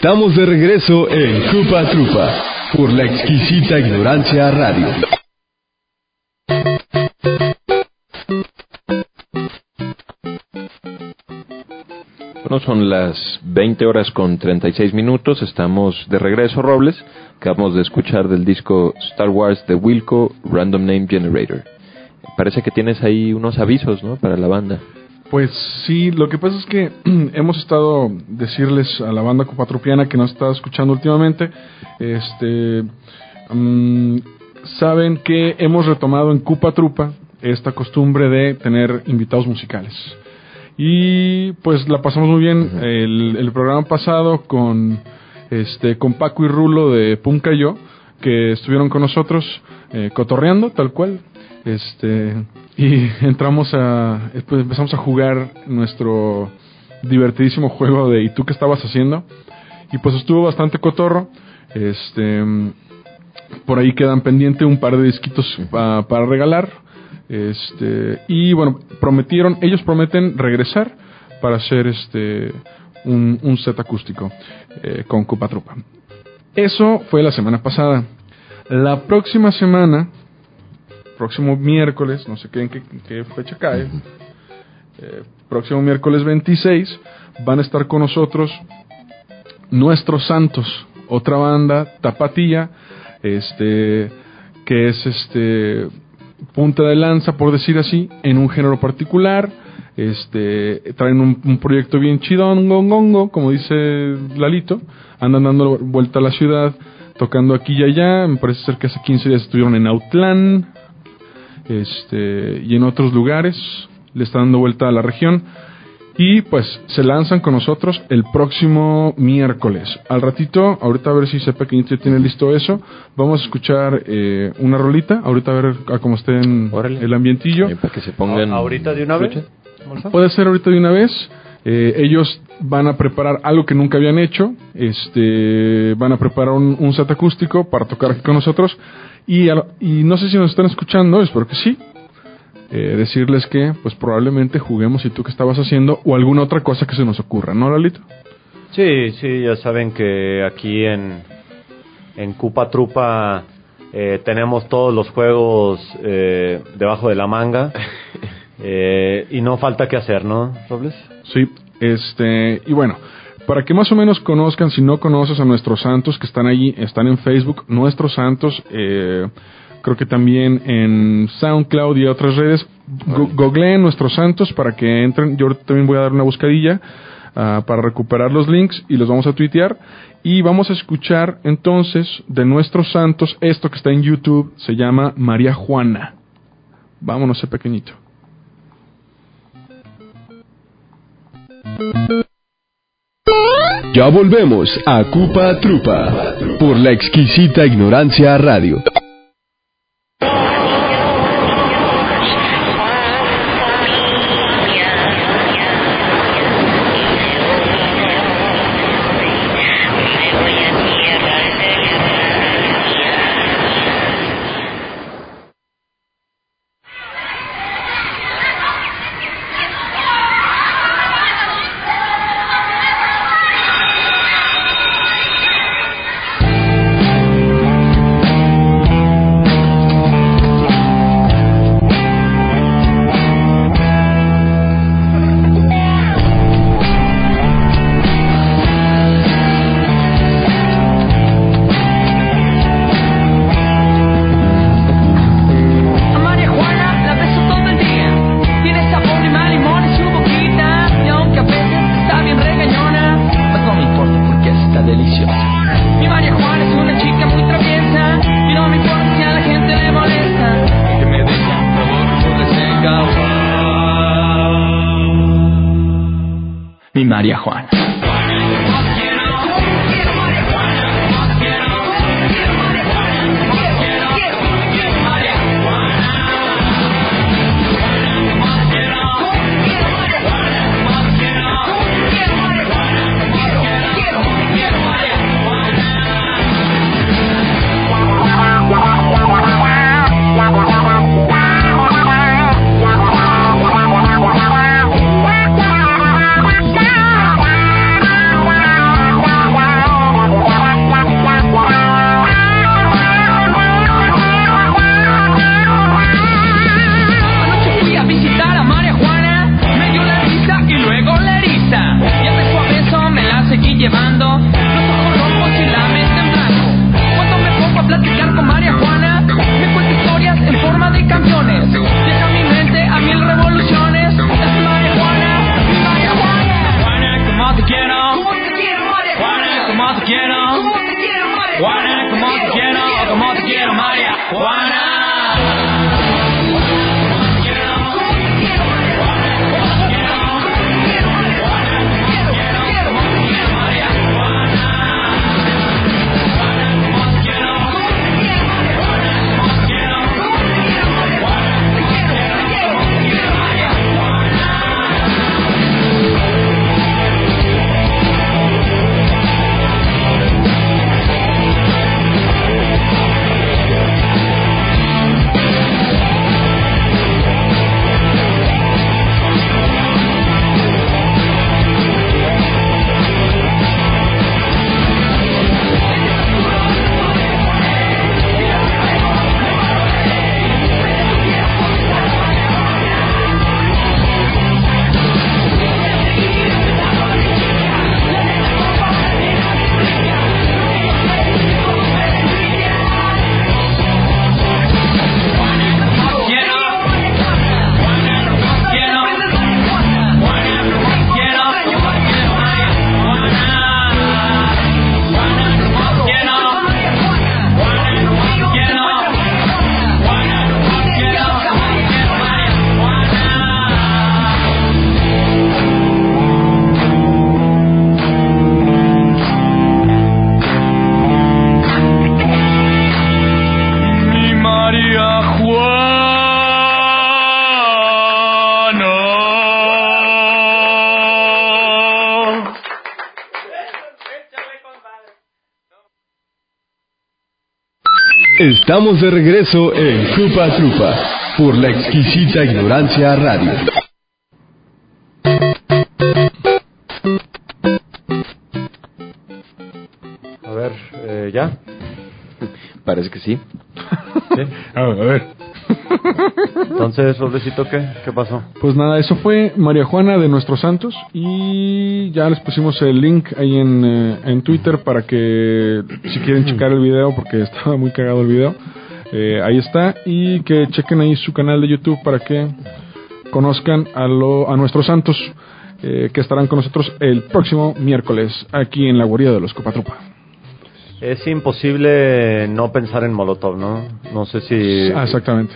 Estamos de regreso en Cupa Trupa por la exquisita ignorancia radio. Bueno, son las 20 horas con 36 minutos. Estamos de regreso, Robles. Acabamos de escuchar del disco Star Wars de Wilco, Random Name Generator. Parece que tienes ahí unos avisos, ¿no? Para la banda. Pues sí, lo que pasa es que [CLEARS THROAT] hemos estado decirles a la banda copatrupiana que nos está escuchando últimamente, este, mm, saben que hemos retomado en Cupa Trupa esta costumbre de tener invitados musicales. Y pues la pasamos muy bien el, el programa pasado con este con Paco y Rulo de Punca Yo, que estuvieron con nosotros eh, cotorreando, tal cual. Este y [LAUGHS] entramos a pues empezamos a jugar nuestro divertidísimo juego de ¿y tú qué estabas haciendo? Y pues estuvo bastante cotorro. Este por ahí quedan pendiente un par de disquitos pa- para regalar. Este, y bueno, prometieron, ellos prometen regresar para hacer este un, un set acústico eh, con Cupa Trupa. Eso fue la semana pasada. La próxima semana, próximo miércoles, no sé qué, en qué, qué fecha cae, eh, próximo miércoles 26, van a estar con nosotros Nuestros Santos, otra banda tapatía, este, que es este punta de lanza, por decir así, en un género particular. Este, traen un, un proyecto bien chidón, gongongo, como dice Lalito. Andan dando vuelta a la ciudad, tocando aquí y allá. Me parece ser que hace 15 días estuvieron en Autlán, este, y en otros lugares. Le están dando vuelta a la región. Y pues se lanzan con nosotros el próximo miércoles. Al ratito, ahorita a ver si sepa que ya tiene listo eso. Vamos a escuchar eh, una rolita. Ahorita a ver a cómo esté en Órale. el ambientillo. Eh, para que se pongan. ¿Ahorita de una vez? Puede ser ahorita de una vez. Eh, ellos van a preparar algo que nunca habían hecho. Este, van a preparar un, un set acústico para tocar aquí con nosotros. Y, a lo- y no sé si nos están escuchando, espero que sí. Eh, decirles que, pues probablemente juguemos y tú qué estabas haciendo o alguna otra cosa que se nos ocurra, ¿no, Lalito? Sí, sí, ya saben que aquí en, en Cupa Trupa eh, tenemos todos los juegos eh, debajo de la manga [LAUGHS] eh, y no falta que hacer, ¿no, Robles? Sí, este, y bueno, para que más o menos conozcan, si no conoces a nuestros santos que están allí, están en Facebook, nuestros santos, eh, creo que también en SoundCloud y otras redes, go- googleen nuestros santos para que entren, yo también voy a dar una buscadilla ah, para recuperar los links y los vamos a tuitear. Y vamos a escuchar entonces de nuestros santos esto que está en YouTube, se llama María Juana. Vámonos ese pequeñito. Ya volvemos a Cupa Trupa por la exquisita ignorancia radio. Estamos de regreso en Cupa Trupa por la exquisita ignorancia radio. A ver, eh, ¿ya? Parece que sí. ¿Sí? [LAUGHS] A ver, a ver. Entonces, Roblecito, ¿qué? ¿Qué pasó? Pues nada, eso fue María Juana de Nuestros Santos y ya les pusimos el link ahí en, eh, en Twitter para que si quieren checar el video porque estaba muy cagado el video, eh, ahí está y que chequen ahí su canal de YouTube para que conozcan a, lo, a nuestros santos eh, que estarán con nosotros el próximo miércoles aquí en la guarida de los Copatrupa. Es imposible no pensar en Molotov, ¿no? No sé si, Ah, exactamente.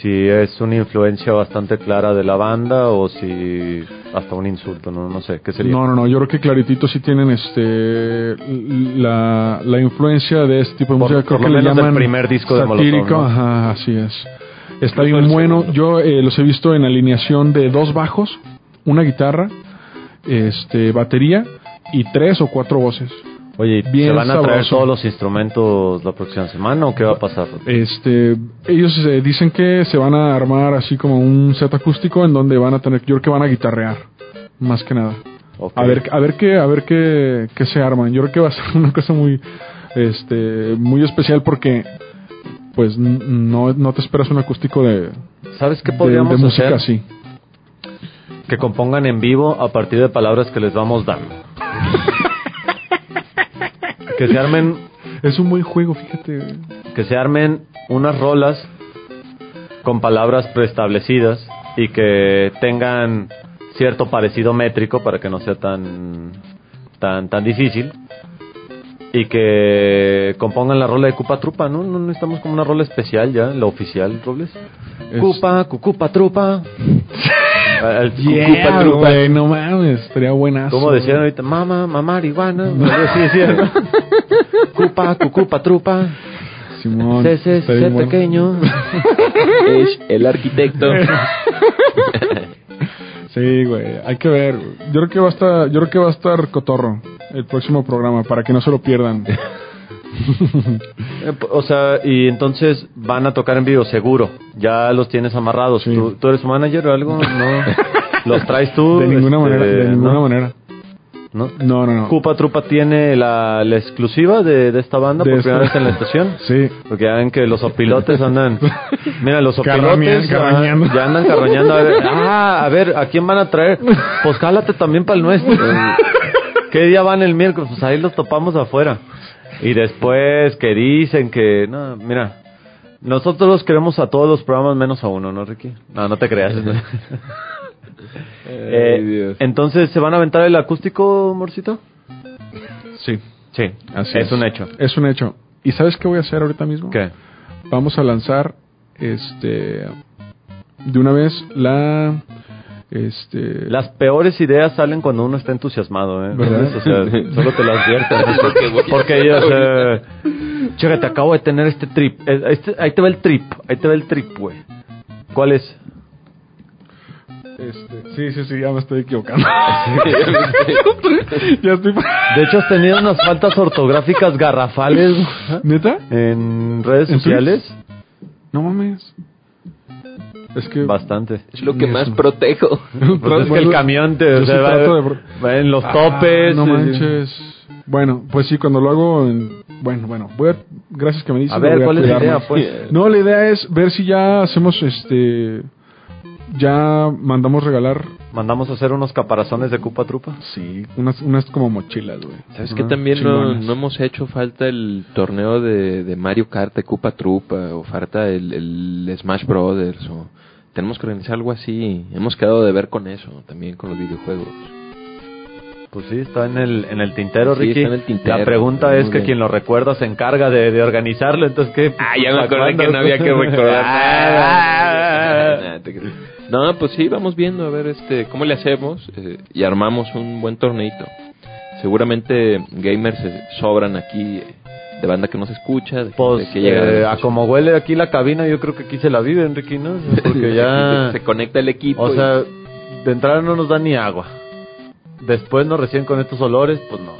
Si es una influencia bastante clara de la banda o si hasta un insulto, ¿no? No sé, ¿qué sería? No, no, no, yo creo que claritito sí tienen este la, la influencia de este tipo de Por- música, creo por que lo le menos del llaman primer disco de Molotov, ¿no? ajá, así es. Está bien bueno, yo eh, los he visto en alineación de dos bajos, una guitarra, este batería y tres o cuatro voces. Oye, Bien ¿se van a traer sabroso. todos los instrumentos la próxima semana o qué va a pasar? Este, ellos eh, dicen que se van a armar así como un set acústico en donde van a tener, yo creo que van a guitarrear, más que nada. A ver, a ver qué, a ver qué, qué se arman. Yo creo que va a ser [LAUGHS] una cosa muy, este, muy especial porque, pues, no, no te esperas un acústico de, ¿Sabes qué de, podríamos de música hacer? así. Que compongan en vivo a partir de palabras que les vamos dando. [LAUGHS] que se armen Es un buen juego, fíjate. que se armen unas rolas con palabras preestablecidas y que tengan cierto parecido métrico para que no sea tan tan tan difícil y que compongan la rola de Cupa Trupa, ¿no? No necesitamos como una rola especial ya, la oficial, Robles. Es- Cupa, Cucupa Trupa. [LAUGHS] El Yeah, Cucupa Trupa. güey, no mames, estaría buenazo. Como decían ahorita, mamá, mamá, marihuana. [LAUGHS] Algo así decían. ¿no? Cupa, Cucupa Trupa. Simón, C, C, C pequeño. [LAUGHS] Es el arquitecto. [LAUGHS] Sí, güey, hay que ver. Yo creo que va a estar, yo creo que va a estar cotorro el próximo programa para que no se lo pierdan. [LAUGHS] O sea, y entonces van a tocar en vivo, seguro. Ya los tienes amarrados. Sí. ¿Tú, tú eres manager o algo? No. ¿Los traes tú? De ninguna Este, manera, de ninguna ¿no? manera. ¿No? No, no, no. Cupa Trupa tiene la, la exclusiva de, de esta banda De por primera vez en la estación. [LAUGHS] Sí. Porque ya ven que los opilotes andan. [LAUGHS] Mira, los opilotes ah, carroñando. ya andan carroñando. A ver, [LAUGHS] ah, a ver, ¿a quién van a traer? Pues jálate también para el nuestro. ¿Qué día van el miércoles? Pues ahí los topamos afuera. Y después que dicen que. No, mira. Nosotros queremos a todos los programas menos a uno, ¿no, Ricky? No, no te creas. Eh, entonces, ¿se van a aventar el acústico, Morcito? Sí. Sí, Así es un hecho. Es un hecho. ¿Y sabes qué voy a hacer ahorita mismo? ¿Qué? Vamos a lanzar este de una vez la este Las peores ideas salen cuando uno está entusiasmado, ¿eh? ¿Verdad? O sea, [LAUGHS] solo te lo advierto. Porque yo, o sea, chécate, acabo de tener este trip. Eh, este- ahí te va el trip, ahí te va el trip, güey. ¿Cuál es? Este, sí, sí, sí, ya me estoy equivocando. [LAUGHS] ya estoy De hecho, has tenido unas faltas ortográficas garrafales ¿Neta? en redes ¿En sociales. No mames. Es que Bastante. Es lo que más protejo. [LAUGHS] Pues es que el camión te, o sea, sí va, trato de- va en los Ah, topes. no manches. Bueno, pues sí, cuando lo hago en... Bueno, bueno, voy a... Gracias que me dices. A ver, voy ¿cuál es la idea, más. pues? No, la idea es ver si ya hacemos este... Ya mandamos regalar... Mandamos a hacer unos caparazones de Cupa Trupa. Sí, unas, unas como mochilas, güey. ¿Sabes que también no, no hemos hecho falta el torneo de, de Mario Kart de Cupa Trupa o falta el, el Smash Brothers o tenemos que organizar algo así. Hemos quedado de ver con eso también con los videojuegos. Pues sí, está en el, en el tintero, Sí, Ricky. está en el tintero. La pregunta Muy es que bien. quien lo recuerda se encarga de, de organizarlo, entonces ¿qué? Ah, ya me ¿Para acordé que no había que [LAUGHS] recordar Ah. nada. No, pues sí, vamos viendo a ver este cómo le hacemos eh, y armamos un buen torneito. Seguramente gamers sobran aquí de banda que nos escucha, de Pues que eh, a como huele aquí la cabina, yo creo que aquí se la vive, Ricky, ¿no? [LAUGHS] Porque ya... [LAUGHS] se conecta el equipo. O y- sea, de entrada no nos da ni agua. Después nos recién con estos olores, pues no.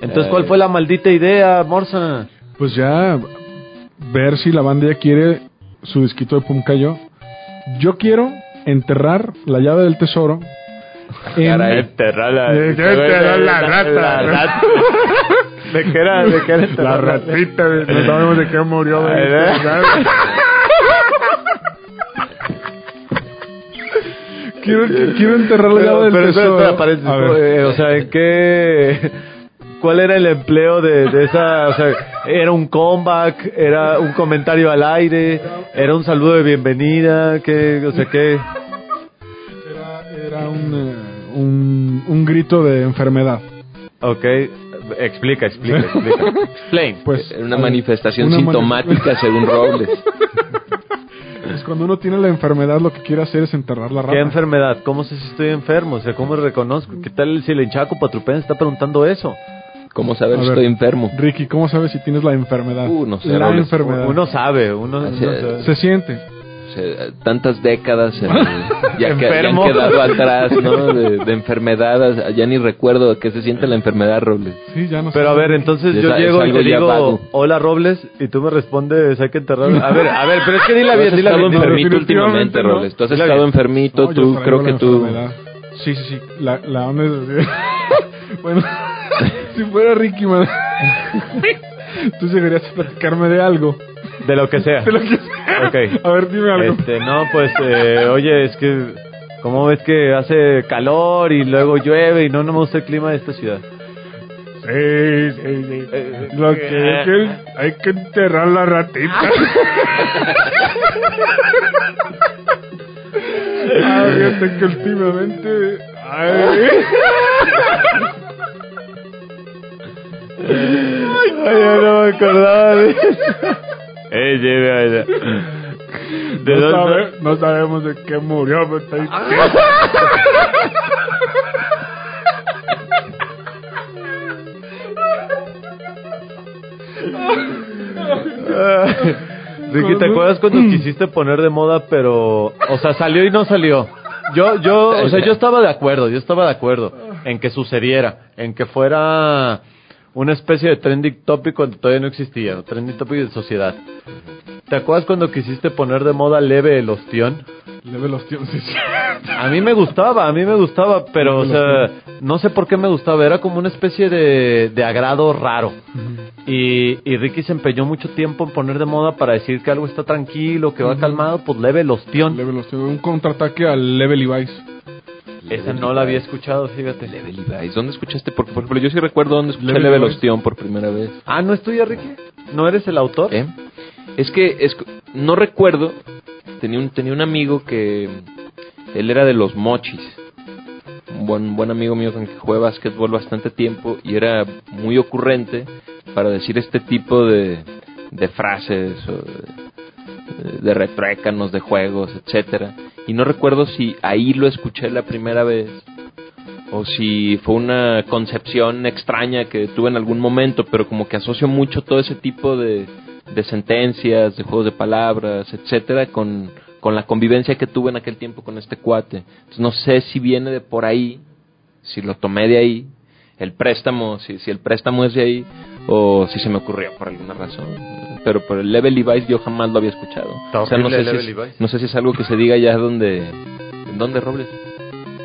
Entonces, ¿cuál Eh. fue la maldita idea, Morsa? pues ya ver si la banda ya quiere su disquito de Pumcayo. Yo quiero enterrar la llave del tesoro en, enterrar la, enterrar la rata. rata. [LAUGHS] ¿De qué era? ¿De qué era enterrar la ratita, no sabemos de qué murió. [LAUGHS] Quiero, quiero enterrar la llave del Pero tesoro. ver. eh, o sea, ¿en qué? ¿Cuál era el empleo de, de esa? O sea, ¿era un comeback? ¿Era un comentario al aire? ¿Era un saludo de bienvenida? ¿Qué? O sea, ¿qué? Era, era un, eh, un, un grito de enfermedad. Ok, explica, explica, explica. [LAUGHS] Explain. Pues, Era una manifestación una sintomática según Robles. [LAUGHS] Pues cuando uno tiene la enfermedad, lo que quiere hacer es enterrar la rata. ¿Qué enfermedad? ¿Cómo sé si estoy enfermo? O sea, ¿cómo reconozco? ¿Qué tal si el hinchaco patrupense está preguntando eso? ¿Cómo saber si estoy enfermo? Ricky, ¿cómo sabes si tienes la enfermedad? Uh, no sé, La enfermedad. Uno sabe, uno, uno Así es. sabe. se siente. O sea, tantas décadas en el- [LAUGHS] ya, que, ya han quedado atrás, ¿no? De, de enfermedad, ya ni recuerdo qué se siente la enfermedad, Robles. Sí, ya no Pero a ver, entonces Es yo llego y te digo, vago. hola Robles, y tú me respondes, hay que enterrarlo. A ver, a ver, pero es que has bien, estado bien. dila bien. enfermito últimamente, no. Robles. Tú has estado enfermito, No, tú, creo la que tú... enfermedad. Sí, sí, sí. La, la onda es... [LAUGHS] bueno, [LAUGHS] si fuera Ricky, man, [LAUGHS] tú llegarías a platicarme de algo. De lo que sea. De lo que sea. Ok. A ver, dime algo. Este, no, pues, eh, oye, es que, ¿cómo ves que hace calor y luego llueve y no, no me gusta el clima de esta ciudad? Sí, sí, sí. Eh, Lo que es que hay que enterrar la ratita. ah, [LAUGHS] fíjate que últimamente... Ay. [LAUGHS] Ay, ya no me acordaba de eso. [LAUGHS] Eh. ¿De no, sabe- no sabemos de qué murió, pero está ahí. [LAUGHS] Ricky, ¿te acuerdas cuando quisiste poner de moda, pero, o sea, salió y no salió? Yo, yo, o sea, yo estaba de acuerdo, yo estaba de acuerdo en que sucediera, en que fuera una especie de trending topic cuando todavía no existía, ¿no? trending topic de sociedad. ¿Te acuerdas cuando quisiste poner de moda leve el ostión? Leve los tíos, sí, sí. A mí me gustaba, a mí me gustaba, pero, o sea, no sé por qué me gustaba, era como una especie de, de agrado raro. Y, y Ricky se empeñó mucho tiempo en poner de moda para decir que algo está tranquilo, que va calmado, pues leve el ostión. Leve los tíos. Un contraataque al Level Levi's. Esa no la había escuchado, fíjate. Level Levi's. ¿Dónde escuchaste? Por, por ejemplo, yo sí recuerdo dónde escuché Level Level Levi's. Ostión por primera vez. Ah, ¿no es tuya, Ricky? ¿No eres el autor? ¿Eh? Es que es, no recuerdo. Tenía un, tenía un amigo que él era de los mochis. Un buen, buen amigo mío con que jugué básquetbol bastante tiempo y era muy ocurrente para decir este tipo de, de frases o de, de retruécanos de juegos, etcétera. Y no recuerdo si ahí lo escuché la primera vez o si fue una concepción extraña que tuve en algún momento, pero como que asocio mucho todo ese tipo de, de sentencias, de juegos de palabras, etcétera, con, con la convivencia que tuve en aquel tiempo con este cuate. Entonces no sé si viene de por ahí, si lo tomé de ahí, el préstamo, si, si el préstamo es de ahí, o si se me ocurrió por alguna razón. Pero por el Level Levi's yo jamás lo había escuchado. Está O sea, no sé, si Level es, no sé si es algo que se diga ya donde... ¿En dónde, Robles?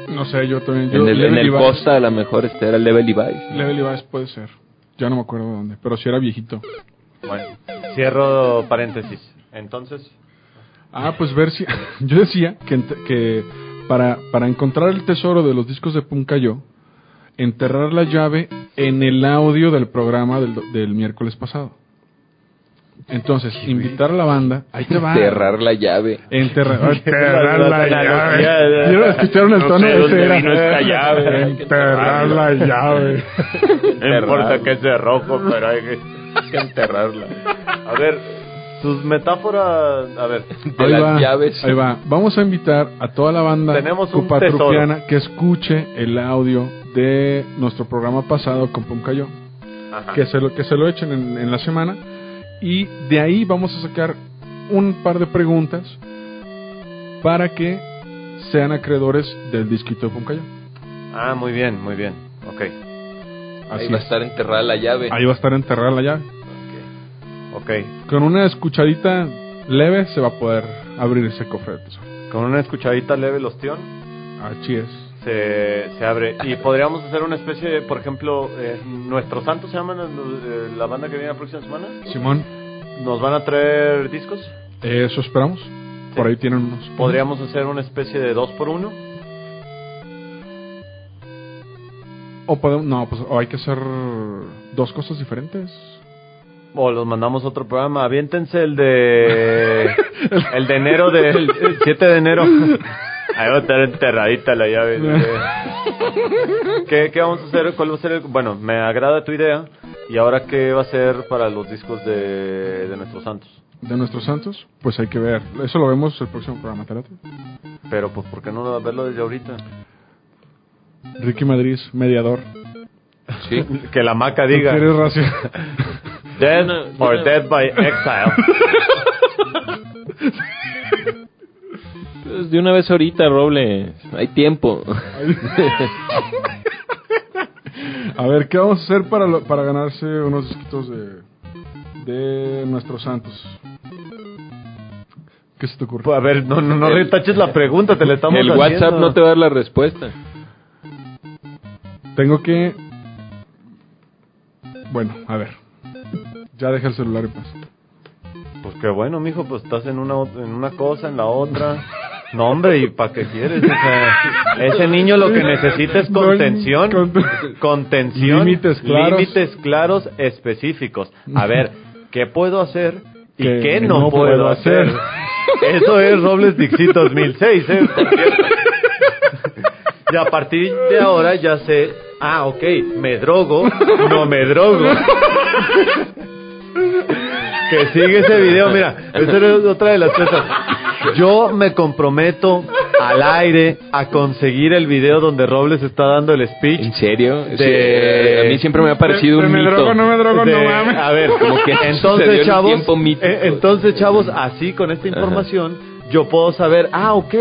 No sé, yo también. Yo, en el, en Level el Costa a lo mejor este era el Level Levi's. Level Levi's puede ser. Ya no me acuerdo de dónde, pero si era viejito. Bueno, cierro paréntesis. Entonces, Ah, pues ver si... [LAUGHS] Yo decía que, que para, para encontrar el tesoro de los discos de Puncayo, enterrar la llave en el audio del programa del, do- del miércoles pasado. Entonces, invitar a la banda... Ahí te va. Cerrar la llave. Enterrar, enterrar la la llave. ¿Vieron? ¿Escucharon el No tono? sé Ese era. vino esta llave. Enterrar la llave. no importa que sea rojo, pero hay que, hay que enterrarla. A ver, tus metáforas, a ver. De Ahí las va, llaves. ahí va. Vamos a invitar a toda la banda Tenemos que escuche el audio de nuestro programa pasado con Puncayo. Ajá. Que se lo, que se lo echen en, en la semana. Y de ahí vamos a sacar un par de preguntas para que sean acreedores del disquito de Puncayo. Ah, muy bien, muy bien. Ok. Ahí va a es. estar enterrada la llave. Ahí va a estar enterrada la llave. Ok. Con una escuchadita leve se va a poder abrir ese cofre de tesoro. Con una escuchadita leve, el ostión, Así es. Se, se abre. Y podríamos hacer una especie de, por ejemplo, eh, Nuestros Santos se llaman eh, la banda que viene la próxima semana. Simón, ¿Nos van a traer discos? eso esperamos. Por ahí tienen unos. Podríamos hacer una especie de dos por uno. O podemos, no, pues o hay que hacer dos cosas diferentes. O los mandamos a otro programa. Aviéntense el de. [LAUGHS] el de enero del el 7 de enero. [LAUGHS] Ahí va a estar enterradita la llave. ¿Qué, ¿Qué vamos a hacer? ¿Cuál va a ser el.? Bueno, me agrada tu idea. ¿Y ahora qué va a ser para los discos de, de nuestros santos? De nuestros santos, pues hay que ver. Eso lo vemos el próximo programa, ¿te? Pero, pues, ¿por qué no verlo desde ahorita? Ricky Madrid, mediador. Sí. Que la maca ¿Tú diga. racio? Dead or dead by exile. [LAUGHS] Pues de una vez ahorita, Roble. Hay tiempo. [LAUGHS] A ver, ¿qué vamos a hacer para, lo- para ganarse unos disquitos de, de nuestros santos? ¿Qué se te ocurre? Pues, a ver, no, no, no El- retaches la pregunta, te la estamos El haciendo. WhatsApp no te va a dar la respuesta. Tengo que... Bueno, a ver. Ya deja el celular en paz. Pues qué bueno, mijo, pues estás en una, en una cosa, en la otra. No, hombre, ¿y para qué quieres? O sea, ese niño lo que necesita es contención. Con- Contención. Límites claros. límites claros específicos. A ver, ¿qué puedo hacer y Que qué no, no puedo, puedo hacer? hacer. [LAUGHS] Eso es Robles Dixit 2006, ¿eh? Y a partir de ahora ya sé, ah, ok, me drogo, no me drogo. [LAUGHS] que sigue ese video, mira, esa es otra de las cosas. Yo me comprometo al aire a conseguir el video donde Robles está dando el speech. ¿En serio? De- Sí, a mí siempre me ha parecido De- un de me mito. drogo, no me drogo, de- no mames. a ver, Como que en entonces chavos, mítico. eh, entonces chavos, así con esta información yo puedo saber, ah, ok,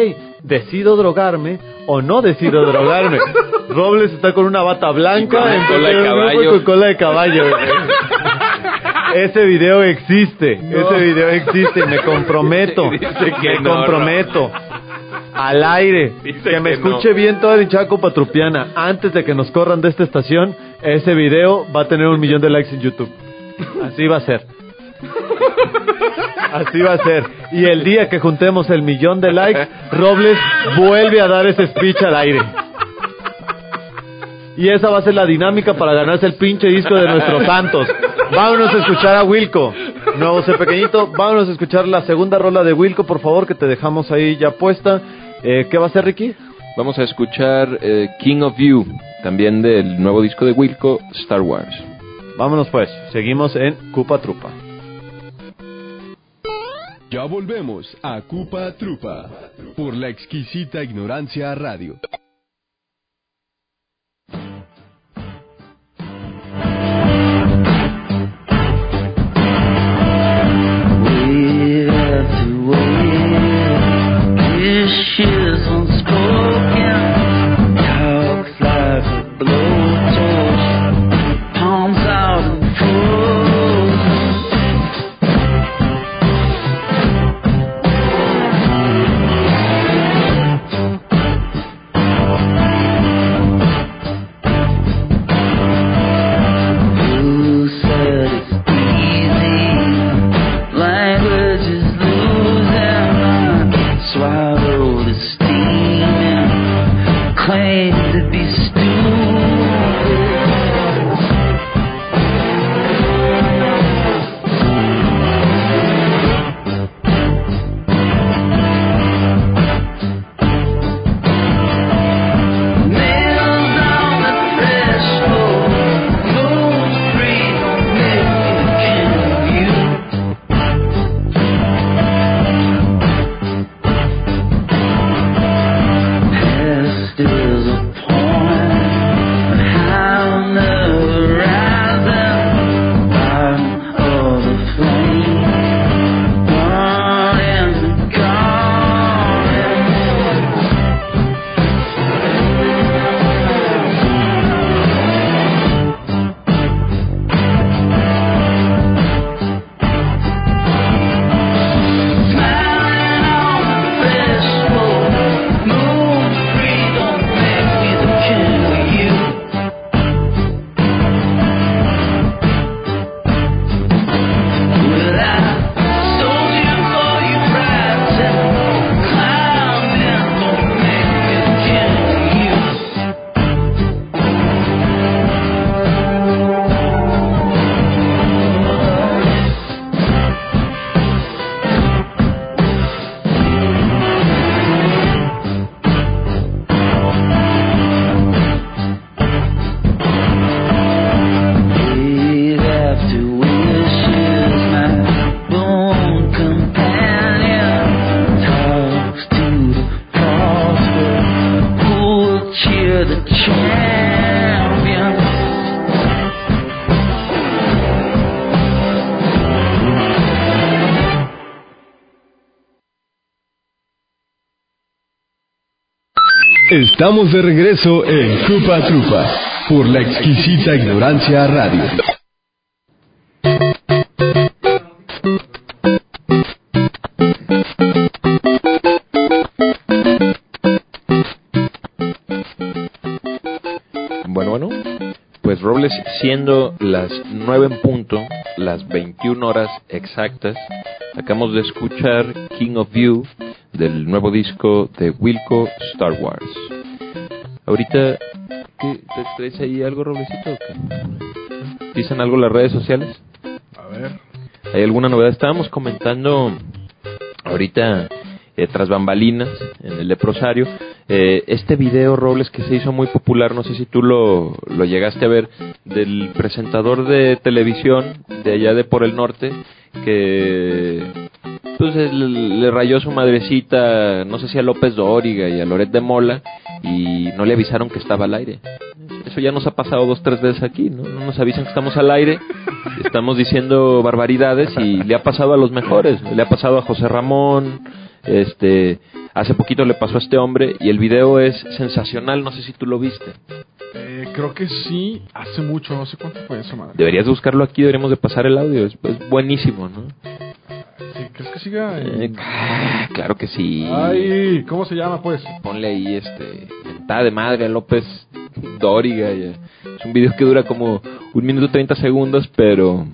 decido drogarme o no decido drogarme. [LAUGHS] Robles está con una bata blanca, Y con en cola de en caballo. con cola de caballo. [LAUGHS] Ese video existe, ese video existe, me comprometo, [LAUGHS] Dice que me no, comprometo. Al aire, Dice que me que no. escuche bien toda la hinchada copatrupiana. Antes de que nos corran de esta estación, ese video va a tener un millón de likes en YouTube. Así va a ser. Así va a ser. Y el día que juntemos el millón de likes, Robles vuelve a dar ese speech al aire. Y esa va a ser la dinámica para ganarse el pinche disco de nuestros [LAUGHS] santos. Vámonos a escuchar a Wilco. Nuevo C pequeñito. Vámonos a escuchar la segunda rola de Wilco, por favor, que te dejamos ahí ya puesta. Eh, ¿Qué va a ser, Ricky? Vamos a escuchar eh, King of You, también del nuevo disco de Wilco, Star Wars. Vámonos pues. Seguimos en Cupa Trupa. Ya volvemos a Cupa Trupa por la exquisita ignorancia radio. you Estamos de regreso en Cupa Trupa por la exquisita ignorancia radio. Bueno, bueno. Pues Robles, siendo las 9 en punto, las 21 horas exactas, acabamos de escuchar King of You del nuevo disco de Wilco Star Wars. Ahorita, ¿qué, ¿te traes ahí algo, Roblesito? o qué? ¿Dicen algo las redes sociales? A ver. ¿Hay alguna novedad? Estábamos comentando ahorita eh, tras bambalinas en el leprosario eh, este video Robles que se hizo muy popular, no sé si tú lo, lo llegaste a ver, del presentador de televisión de allá de por el norte que pues eh, le, le rayó su madrecita, no sé si a López Dóriga y a Loret de Mola y no le avisaron que estaba al aire. Eso ya nos ha pasado dos, tres veces aquí, ¿no? No nos avisan que estamos al aire, estamos diciendo barbaridades y le ha pasado a los mejores, le ha pasado a José Ramón, este, hace poquito le pasó a este hombre y el video es sensacional, no sé si tú lo viste. Eh, creo que sí, hace mucho, no sé cuánto fue eso, madre. Deberías de buscarlo aquí, deberíamos de pasar el audio, es, es buenísimo, ¿no? ¿Crees que siga? en- Eh, ah, claro que sí. Ay, ¿cómo se llama, pues? Ponle ahí este mentada de madre a López Dóriga. Es un video que dura como un minuto 30 segundos, pero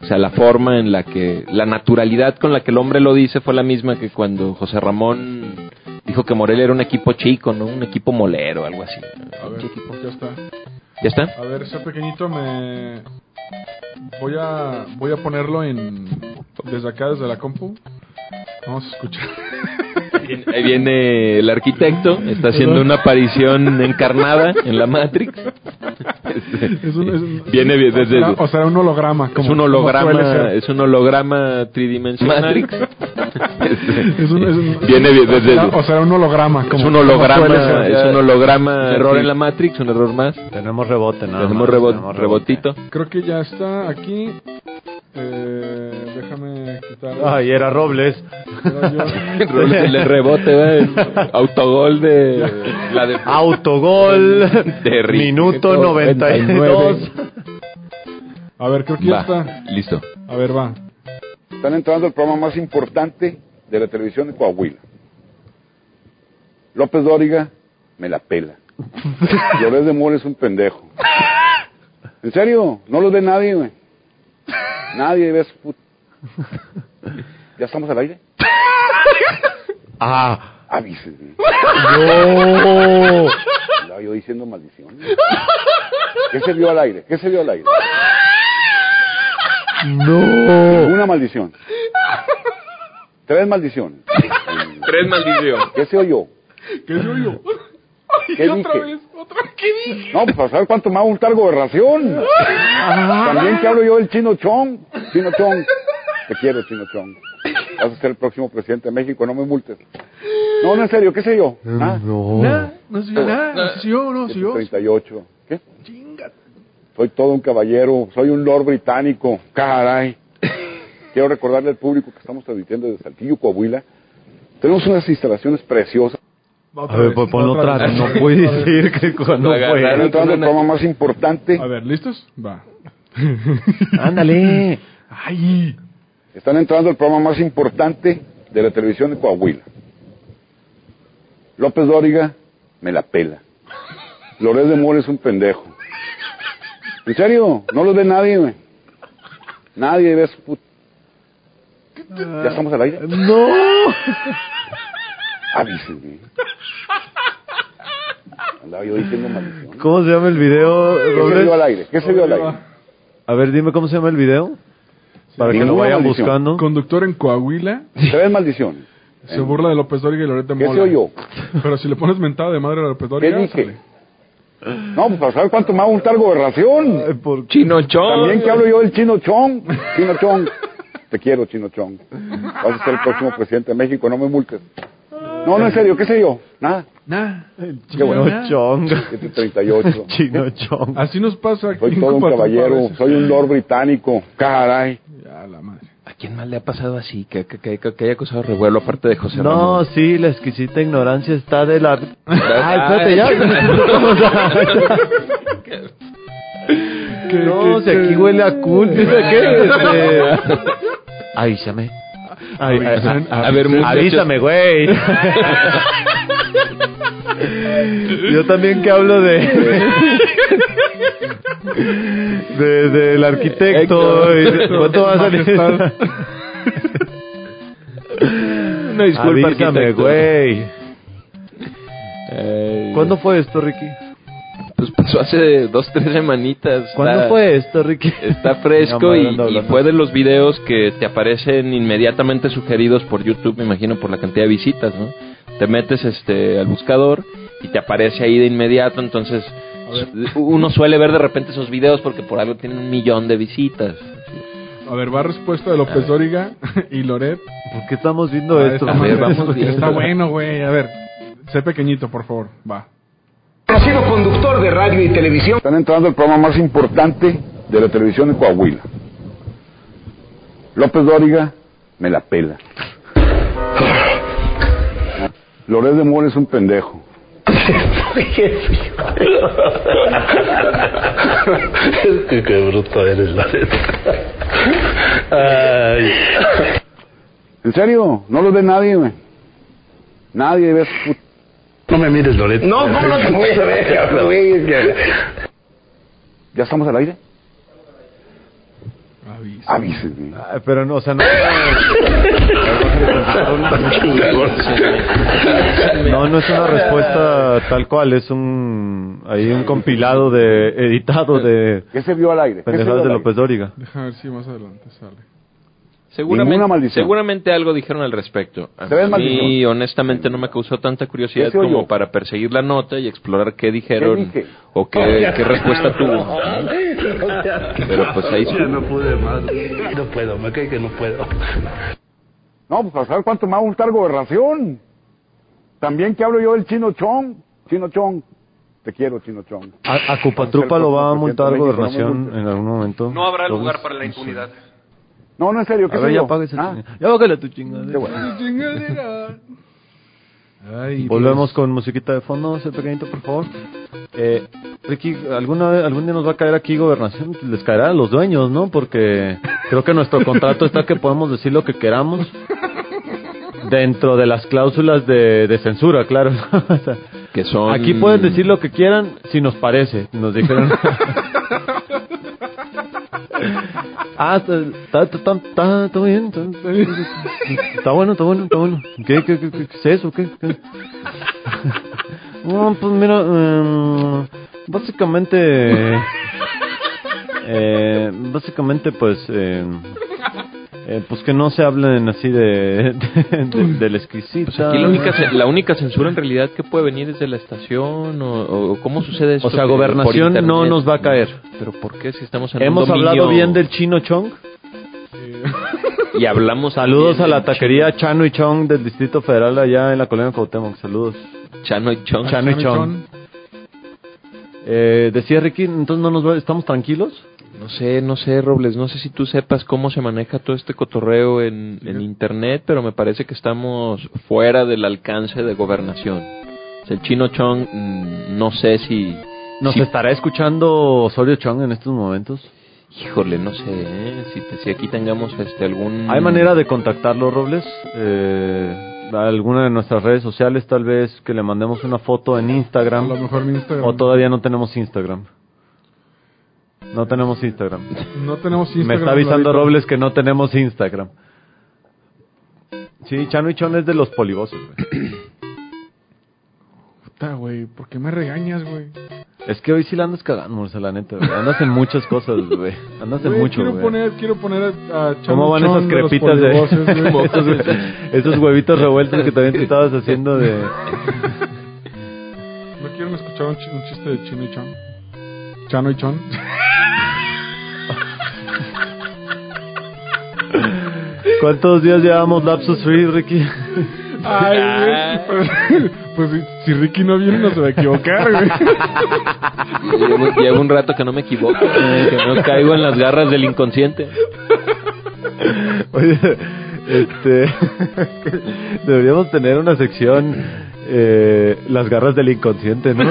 o sea, la forma en la que la naturalidad con la que el hombre lo dice fue la misma que cuando José Ramón dijo que Morelia era un equipo chico, ¿no? Un equipo molero, algo así. A ver, ya está. ¿Ya está? A ver, ese pequeñito me... Voy a, voy a ponerlo en... Desde acá, desde la compu. Vamos a escuchar. Ahí viene el arquitecto, está haciendo una aparición encarnada en la Matrix. Es un, es un- [LAUGHS] Viene o desde será- o será un holograma. es como- un como suele holograma, es un holograma tridimensional. Matrix. [LAUGHS] Es un- es un- Viene bien desde o será un holograma. es como- un como suele holograma, es un holograma error en la Matrix, un error más. Tenemos rebote, nada Tenemos más, rebo- tenemos rebote. rebotito. Creo que ya está aquí. Eh, déjame quitar. Ay, era Robles. Era yo. [LAUGHS] Robles le rebote, ¿verdad? autogol de [LAUGHS] la de Autogol. De. Minuto 92. A ver, creo que ya está. listo. A ver, va. Están entrando al programa más importante de la televisión de Coahuila. López Dóriga me la pela. [LAUGHS] Loret de Mola es un pendejo. En serio, no los ve nadie, güey. Nadie ve su put... ¿Ya estamos al aire? Ah. Avísenme. No. Yo diciendo maldición. ¿Qué se vio al aire? ¿Qué se vio al aire? No. Una maldición. Tres maldiciones. Tres maldición. ¿Qué se oyó? ¿Qué soy yo? ¿Qué dije? No, pues a saber cuánto me va a gustar gobernación. También que hablo yo del Chino Chong. Chino Chong. Te quiero, Chino Chong. Vas a ser el próximo presidente de México, no me multes. No, no, en serio, ¿qué sé yo? ¿Ah? No. Nada, no soy yo nada. No soy yo, no soy yo. 138. ¿Qué? Chinga. Soy todo un caballero, soy un lord británico. Caray. Quiero recordarle al público que estamos transmitiendo desde Saltillo, Coahuila. Tenemos unas instalaciones preciosas. A ver, pues otra. vez. No [LAUGHS] puede decir que cuando fue. entrando al programa más importante. A ver, ¿listos? Va. [LAUGHS] Ándale. Ay. Están entrando al programa más importante de la televisión de Coahuila. López Dóriga me la pela. Loret de Mola es un pendejo. En serio, no los ve nadie, güey. Nadie ve su put... ¿Ya estamos al aire? No. [LAUGHS] Avísenme. Andaba yo diciendo maldición. ¿Cómo se llama el video, ¿Qué se vio al aire? ¿Qué se vio al aire? A ver, dime cómo se llama el video. Para que lo vayan maldición. buscando. Conductor en Coahuila Tres maldiciones. se burla de López Dóriga y Loret de ¿Qué Mola. se oyó? Pero si le pones mentada de madre a López ¿Qué Dóriga, dije? sale. No, pues para saber cuánto me va a gustar gobernación. Por- Chino Chong. También que hablo yo del Chino Chong. Chino Chong. Te quiero, Chino Chong. Vas a ser el próximo presidente de México, no me multes. No, no, en serio, ¿qué sé yo? Nada. Nah. Qué bueno. Chino Chong. 738. Chino Chong. Así nos pasa aquí. Soy todo un caballero, soy un lord británico. Caray. Ya, la madre. ¿A quién más le ha pasado así? Que, que, que, que haya causado revuelo aparte de José No, Ramón. sí, la exquisita ignorancia está de la... Ah, Ay, espérate, ya. [LAUGHS] [LAUGHS] no, si aquí huele a cool. ¿Dice qué? [LAUGHS] Este... Avísame. Ay, ay, ay, A ver, avísame, güey. Yo también que hablo de... [LAUGHS] de del arquitecto. y ¿Cuánto va a salir? Una disculpa, Avísame, güey. Eh, ¿Cuándo fue esto, Ricky? Pues pasó hace dos, tres semanitas. ¿Cuándo Está- fue esto, Ricky? Está [LAUGHS] fresco y, fue de los videos que te aparecen inmediatamente sugeridos por YouTube, me imagino por la cantidad de visitas, ¿no? Te metes este al buscador y te aparece ahí de inmediato, entonces uno suele ver de repente esos videos porque por algo tienen un millón de visitas. A ver, va respuesta de López Dóriga [LAUGHS] y Loret. ¿Por qué estamos viendo Ah, esto? A ver, vamos viendo. Está bueno, güey. A ver, sé pequeñito, por favor. Va. Conocido conductor de radio y televisión. Están entrando al programa más importante de la televisión en Coahuila. López Dóriga me la pela. Loret de Mora es un pendejo. qué, [LAUGHS] qué bruto eres, la neta. Ay. ¿En serio? No lo ve nadie, güey. Nadie ve su No me mires, Loreto. No, ¿cómo no te voy a ver, ¿Ya estamos al aire? Avisa. Avísenme. Ah, Pero no, o sea, no. No, no es una respuesta tal cual, es un. Hay un compilado de. editado de. ¿Qué se vio al aire? ¿Qué se vio pendejadas de López Dóriga. Deja ver si más adelante sale. Seguramente, Ninguna maldición. seguramente algo dijeron al respecto. A mí, maldición. honestamente, no me causó tanta curiosidad como para perseguir la nota y explorar qué dijeron dije? o qué, qué respuesta tuvo. Pero pues ahí. Ya no pude más. No puedo, me cae que no puedo. No, pues para saber cuánto me va a gustar gobernación. También que hablo yo del Chino Chong. Chino Chong. Te quiero, Chino Chong. A, a Cupatrupa lo va a multar gobernación en algún momento. No habrá lugar para la impunidad. No, no, en serio. ¿Qué A ver, yo? ya apaga Ah. Ya bájale tu. Ay, Volvemos con musiquita de fondo, ese pequeñito, por favor. Eh, Ricky, ¿alguna vez, algún día nos va a caer aquí gobernación? Les caerá a los dueños, ¿no? Porque creo que nuestro contrato está que podemos decir lo que queramos. Dentro de las cláusulas de, de censura, claro. [LAUGHS] O sea, Que son... Aquí pueden decir lo que quieran si nos parece, nos dijeron. [LAUGHS] ah, está, está, está, está, bien, está, bueno, está bueno, está bueno. ¿Qué, qué, qué, qué es eso? ¿Qué? qué? Pues mira, em, básicamente, eh, básicamente pues, em, eh, pues que no se hablen así de, de, de, de la exquisita. Pues aquí la única, ce- la única censura en realidad que puede venir es de la estación o, o cómo sucede esto. O sea, gobernación no nos va a caer. Pero ¿por qué si estamos en Hemos un dominio hablado bien del Chino Chong. [LAUGHS] y hablamos Saludos a la taquería Chano y Chong del Distrito Federal allá en la colonia Cuauhtémoc. Saludos. Chano y Chong. Chano y Chong. Eh, decía Ricky, entonces no nos va- estamos tranquilos. No sé, no sé, Robles, no sé si tú sepas cómo se maneja todo este cotorreo en, en internet, pero me parece que estamos fuera del alcance de gobernación. El chino Chong, mm, no sé si... Nos si- estará escuchando Osorio Chong en estos momentos. Híjole, no sé, ¿eh? si, te- si aquí tengamos este algún... ¿Hay manera de contactarlo, Robles? Eh, alguna de nuestras redes sociales, tal vez que le mandemos una foto en A Instagram. lo mejor en Instagram. O todavía no tenemos Instagram. No tenemos Instagram. No tenemos Instagram. Me está avisando Lorito. Robles que no tenemos Instagram. Sí, Chano y Chon es de los polivoces, güey. [CLEARS THROAT] Puta, güey. ¿Por qué me regañas, güey? Es que hoy sí la andas cagando, la neta, güey. Andas en muchas cosas, güey. Andas en Güey, mucho, quiero güey. poner, quiero poner a, a ¿Cómo van esas de crepitas de... [LAUGHS] güey. esos, esos huevitos revueltos que también te estabas haciendo de... [LAUGHS] ¿No quieren escuchar un chiste de Chino y Chon? Chano y Chon. ¿Cuántos días llevamos Lapsus Free, Ricky? Ay, güey, pues, pues si, si Ricky no viene no se va a equivocar, güey. Llevo, llevo un rato que no me equivoco, que no caigo en las garras del inconsciente. Oye, este. deberíamos tener una sección. eh, las garras del inconsciente, ¿no?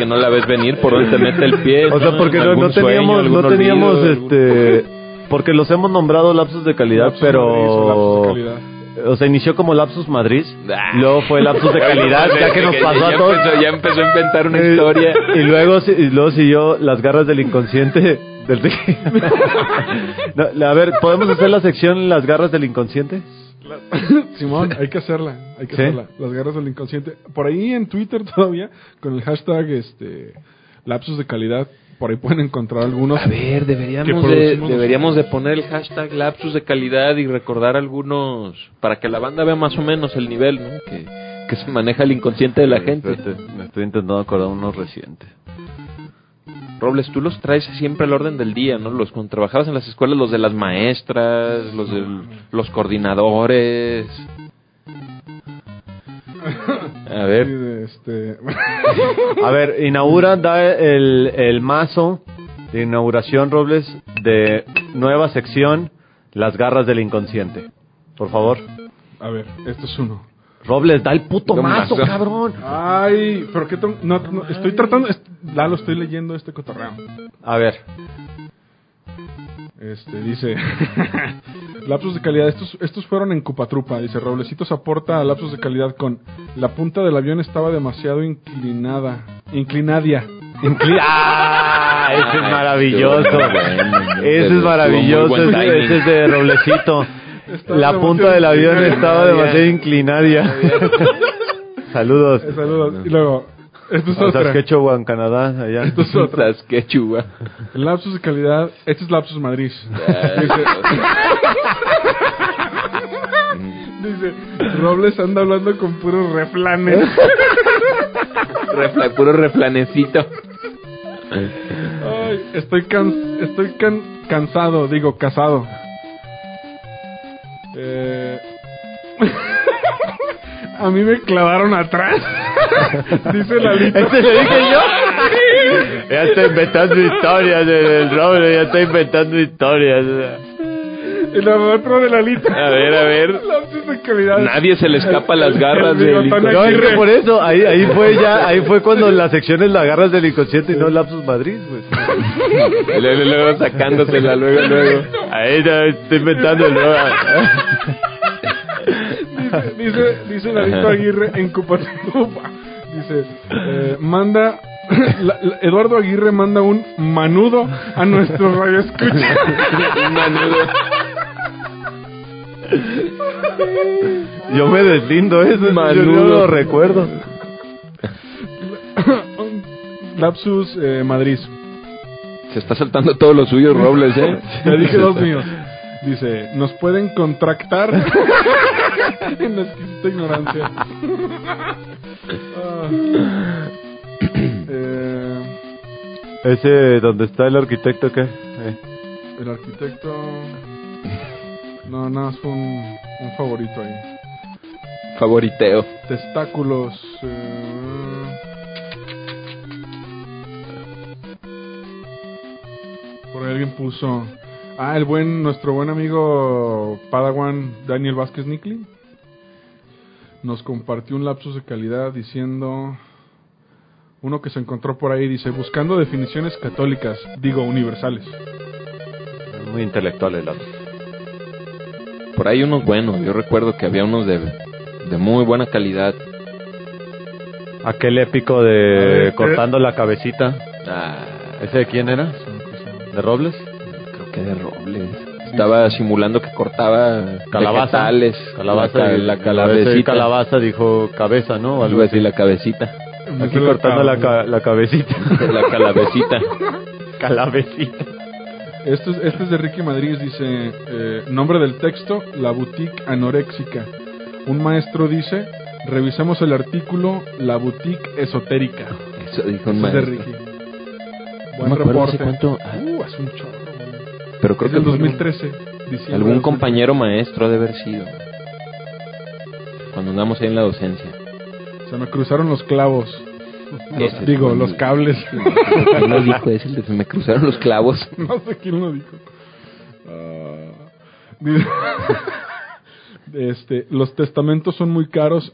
Que no la ves venir por donde te mete el pie. o sea, porque no, no teníamos, sueño, no teníamos, olvido, algún- este, porque los hemos nombrado lapsos de calidad, Lapsus Madrid o lapsus de pero, calidad. o sea, inició como lapsus Madrid, Ah. luego fue lapsus de [LAUGHS] calidad, ya que nos pasó a todos. Empezó, ya empezó a inventar una Eh, historia. Y luego, si- y luego siguió las garras del inconsciente. Del... [LAUGHS] No, a ver, ¿podemos hacer la sección las garras del inconsciente? [LAUGHS] Simón, hay que hacerla, hay que ¿Sí? hacerla. Las garras del inconsciente. Por ahí en Twitter [LAUGHS] todavía, con el hashtag este lapsus de calidad, por ahí pueden encontrar algunos. A ver, deberíamos de, deberíamos de poner el hashtag lapsus de calidad y recordar algunos para que la banda vea más o menos el nivel, ¿no? Que, que se maneja el inconsciente de la gente. Espérate, me estoy intentando acordar unos recientes. Robles, tú los traes siempre al orden del día, ¿no? Los cuando trabajabas en las escuelas, los de las maestras, los de los coordinadores. A ver, de este, [LAUGHS] A ver, inaugura, da el, el mazo de inauguración, Robles, de nueva sección, las garras del inconsciente. Por favor. a ver, este es uno. Robles, da el puto mazo, mazo. cabrón. Ay, pero qué no, no, estoy tratando, est- Lalo, estoy leyendo este cotorreo. A ver, Este, dice, [LAUGHS] lapsos de calidad, estos, estos fueron en Cupatrupa, dice, Roblecitos aporta a lapsos de calidad con, la punta del avión estaba demasiado inclinada, inclinadia. Incli- [LAUGHS] ¡Ah! Ese es Ah, maravilloso. Ese es maravilloso. ese es de Roblecito. Estaba La punta del avión inclinada. estaba demasiado inclinaria. [LAUGHS] Saludos. Eh, saludos. Y luego, esto es A otra. Saskatchewan, Canadá, allá. Esto es otra. Saskatchewan. Lapsus de calidad, este es Lapsus Madrid. [LAUGHS] Dice, dice, Robles anda hablando con puros reflanes. [LAUGHS] Refla- puro reflanecito. Ay, estoy can, estoy can- cansado, digo, casado. Eh, [LAUGHS] a mí me clavaron atrás. [LAUGHS] Dice Lalito. ¿Ese lo dije yo? [LAUGHS] Ya está inventando historias el, el Roble, ya está inventando historias. La otro de Lalito. A ver, a ver. Lapsus de calidad. Nadie se le escapa las garras El del inconsciente. No, es que Aguirre. por eso, ahí, ahí fue ya, [LAUGHS] ahí fue cuando la sección es la garras del inconsciente y no lapsus Madrid, pues. Luego, luego sacándosela, luego, luego. Ahí ya estoy inventando el Dice, dice, dice Lalito Aguirre en Cupatupa. Dice, eh, manda. [LAUGHS] la- la- Eduardo Aguirre manda un manudo a nuestro radio escucha. [LAUGHS] Un manudo. [LAUGHS] Yo me deslindo eso, yo no Manudo. lo recuerdo. [COUGHS] Lapsus eh, Madrid. Se está saltando todo lo suyo, Robles, ¿eh? [LAUGHS] Ya dije dos míos. Dice, nos pueden contractar [LAUGHS] en la exquisita ignorancia. [COUGHS] Ah. Eh, Ese donde está el arquitecto, ¿qué? Eh, el arquitecto... No, nada, fue un, un favorito ahí. Favoriteo. Testáculos. eh, Por ahí alguien puso. Ah, el buen, nuestro buen amigo Padawan Daniel Vázquez Nickley nos compartió un lapsus de calidad diciendo. Uno que se encontró por ahí dice: Buscando definiciones católicas, digo universales. muy intelectual el lapsus. Por ahí unos buenos. Yo recuerdo que había unos de, de muy buena calidad. Aquel épico de ver, cortando la cabecita. Ah, ¿Ese de quién era? ¿De Robles? creo que de Robles. Estaba simulando que cortaba Calabaza. vegetales. Calabaza. La, la calabecita. calabaza dijo cabeza, ¿no? Algo así, la cabecita. Aquí cortando la, ca- la cabecita. [LAUGHS] La calabecita. [LAUGHS] Calabecita. Este es, este es de Ricky Madrid, dice, eh, nombre del texto, la boutique anoréxica. Un maestro dice, revisemos el artículo, la boutique esotérica. Eso dijo un es de maestro. Ricky. No Buen me acuerdo reporte. cuánto- ah. Uh, hace un chorro. Pero creo Es que fue 2013. diciembre Algún compañero maestro ha de haber sido. cuando andamos ahí en la docencia. Se me cruzaron los clavos. Los- digo, los cables. ¿Quién lo dijo? Es el de se me cruzaron los clavos. [LAUGHS] no sé quién lo dijo. Ah, este, los testamentos son muy caros.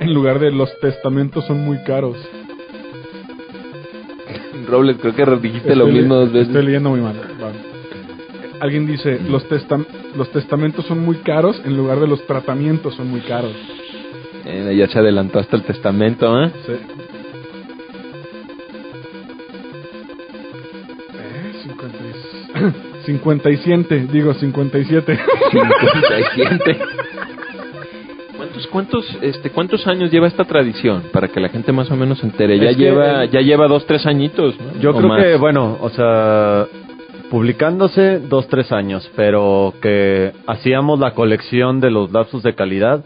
En lugar de los testamentos son muy caros. Robles, creo que dijiste lo Estoy mismo dos veces. Estoy leyendo muy mal. Alguien dice, los, testam- los testamentos son muy caros en lugar de los tratamientos son muy caros. Eh, ya se adelantó hasta el testamento, ¿eh? Sí. Eh, 50 y- [CLEARS THROAT] 57, digo 57. Siente. [LAUGHS] ¿Cuántos, cuántos, este, cuántos años lleva esta tradición? Para que la gente más o menos se entere. Ya Es lleva, ya lleva dos, tres añitos, ¿no? Yo O creo más. que, bueno, o sea, publicándose dos, tres años, pero que hacíamos la colección de los lapsos de calidad,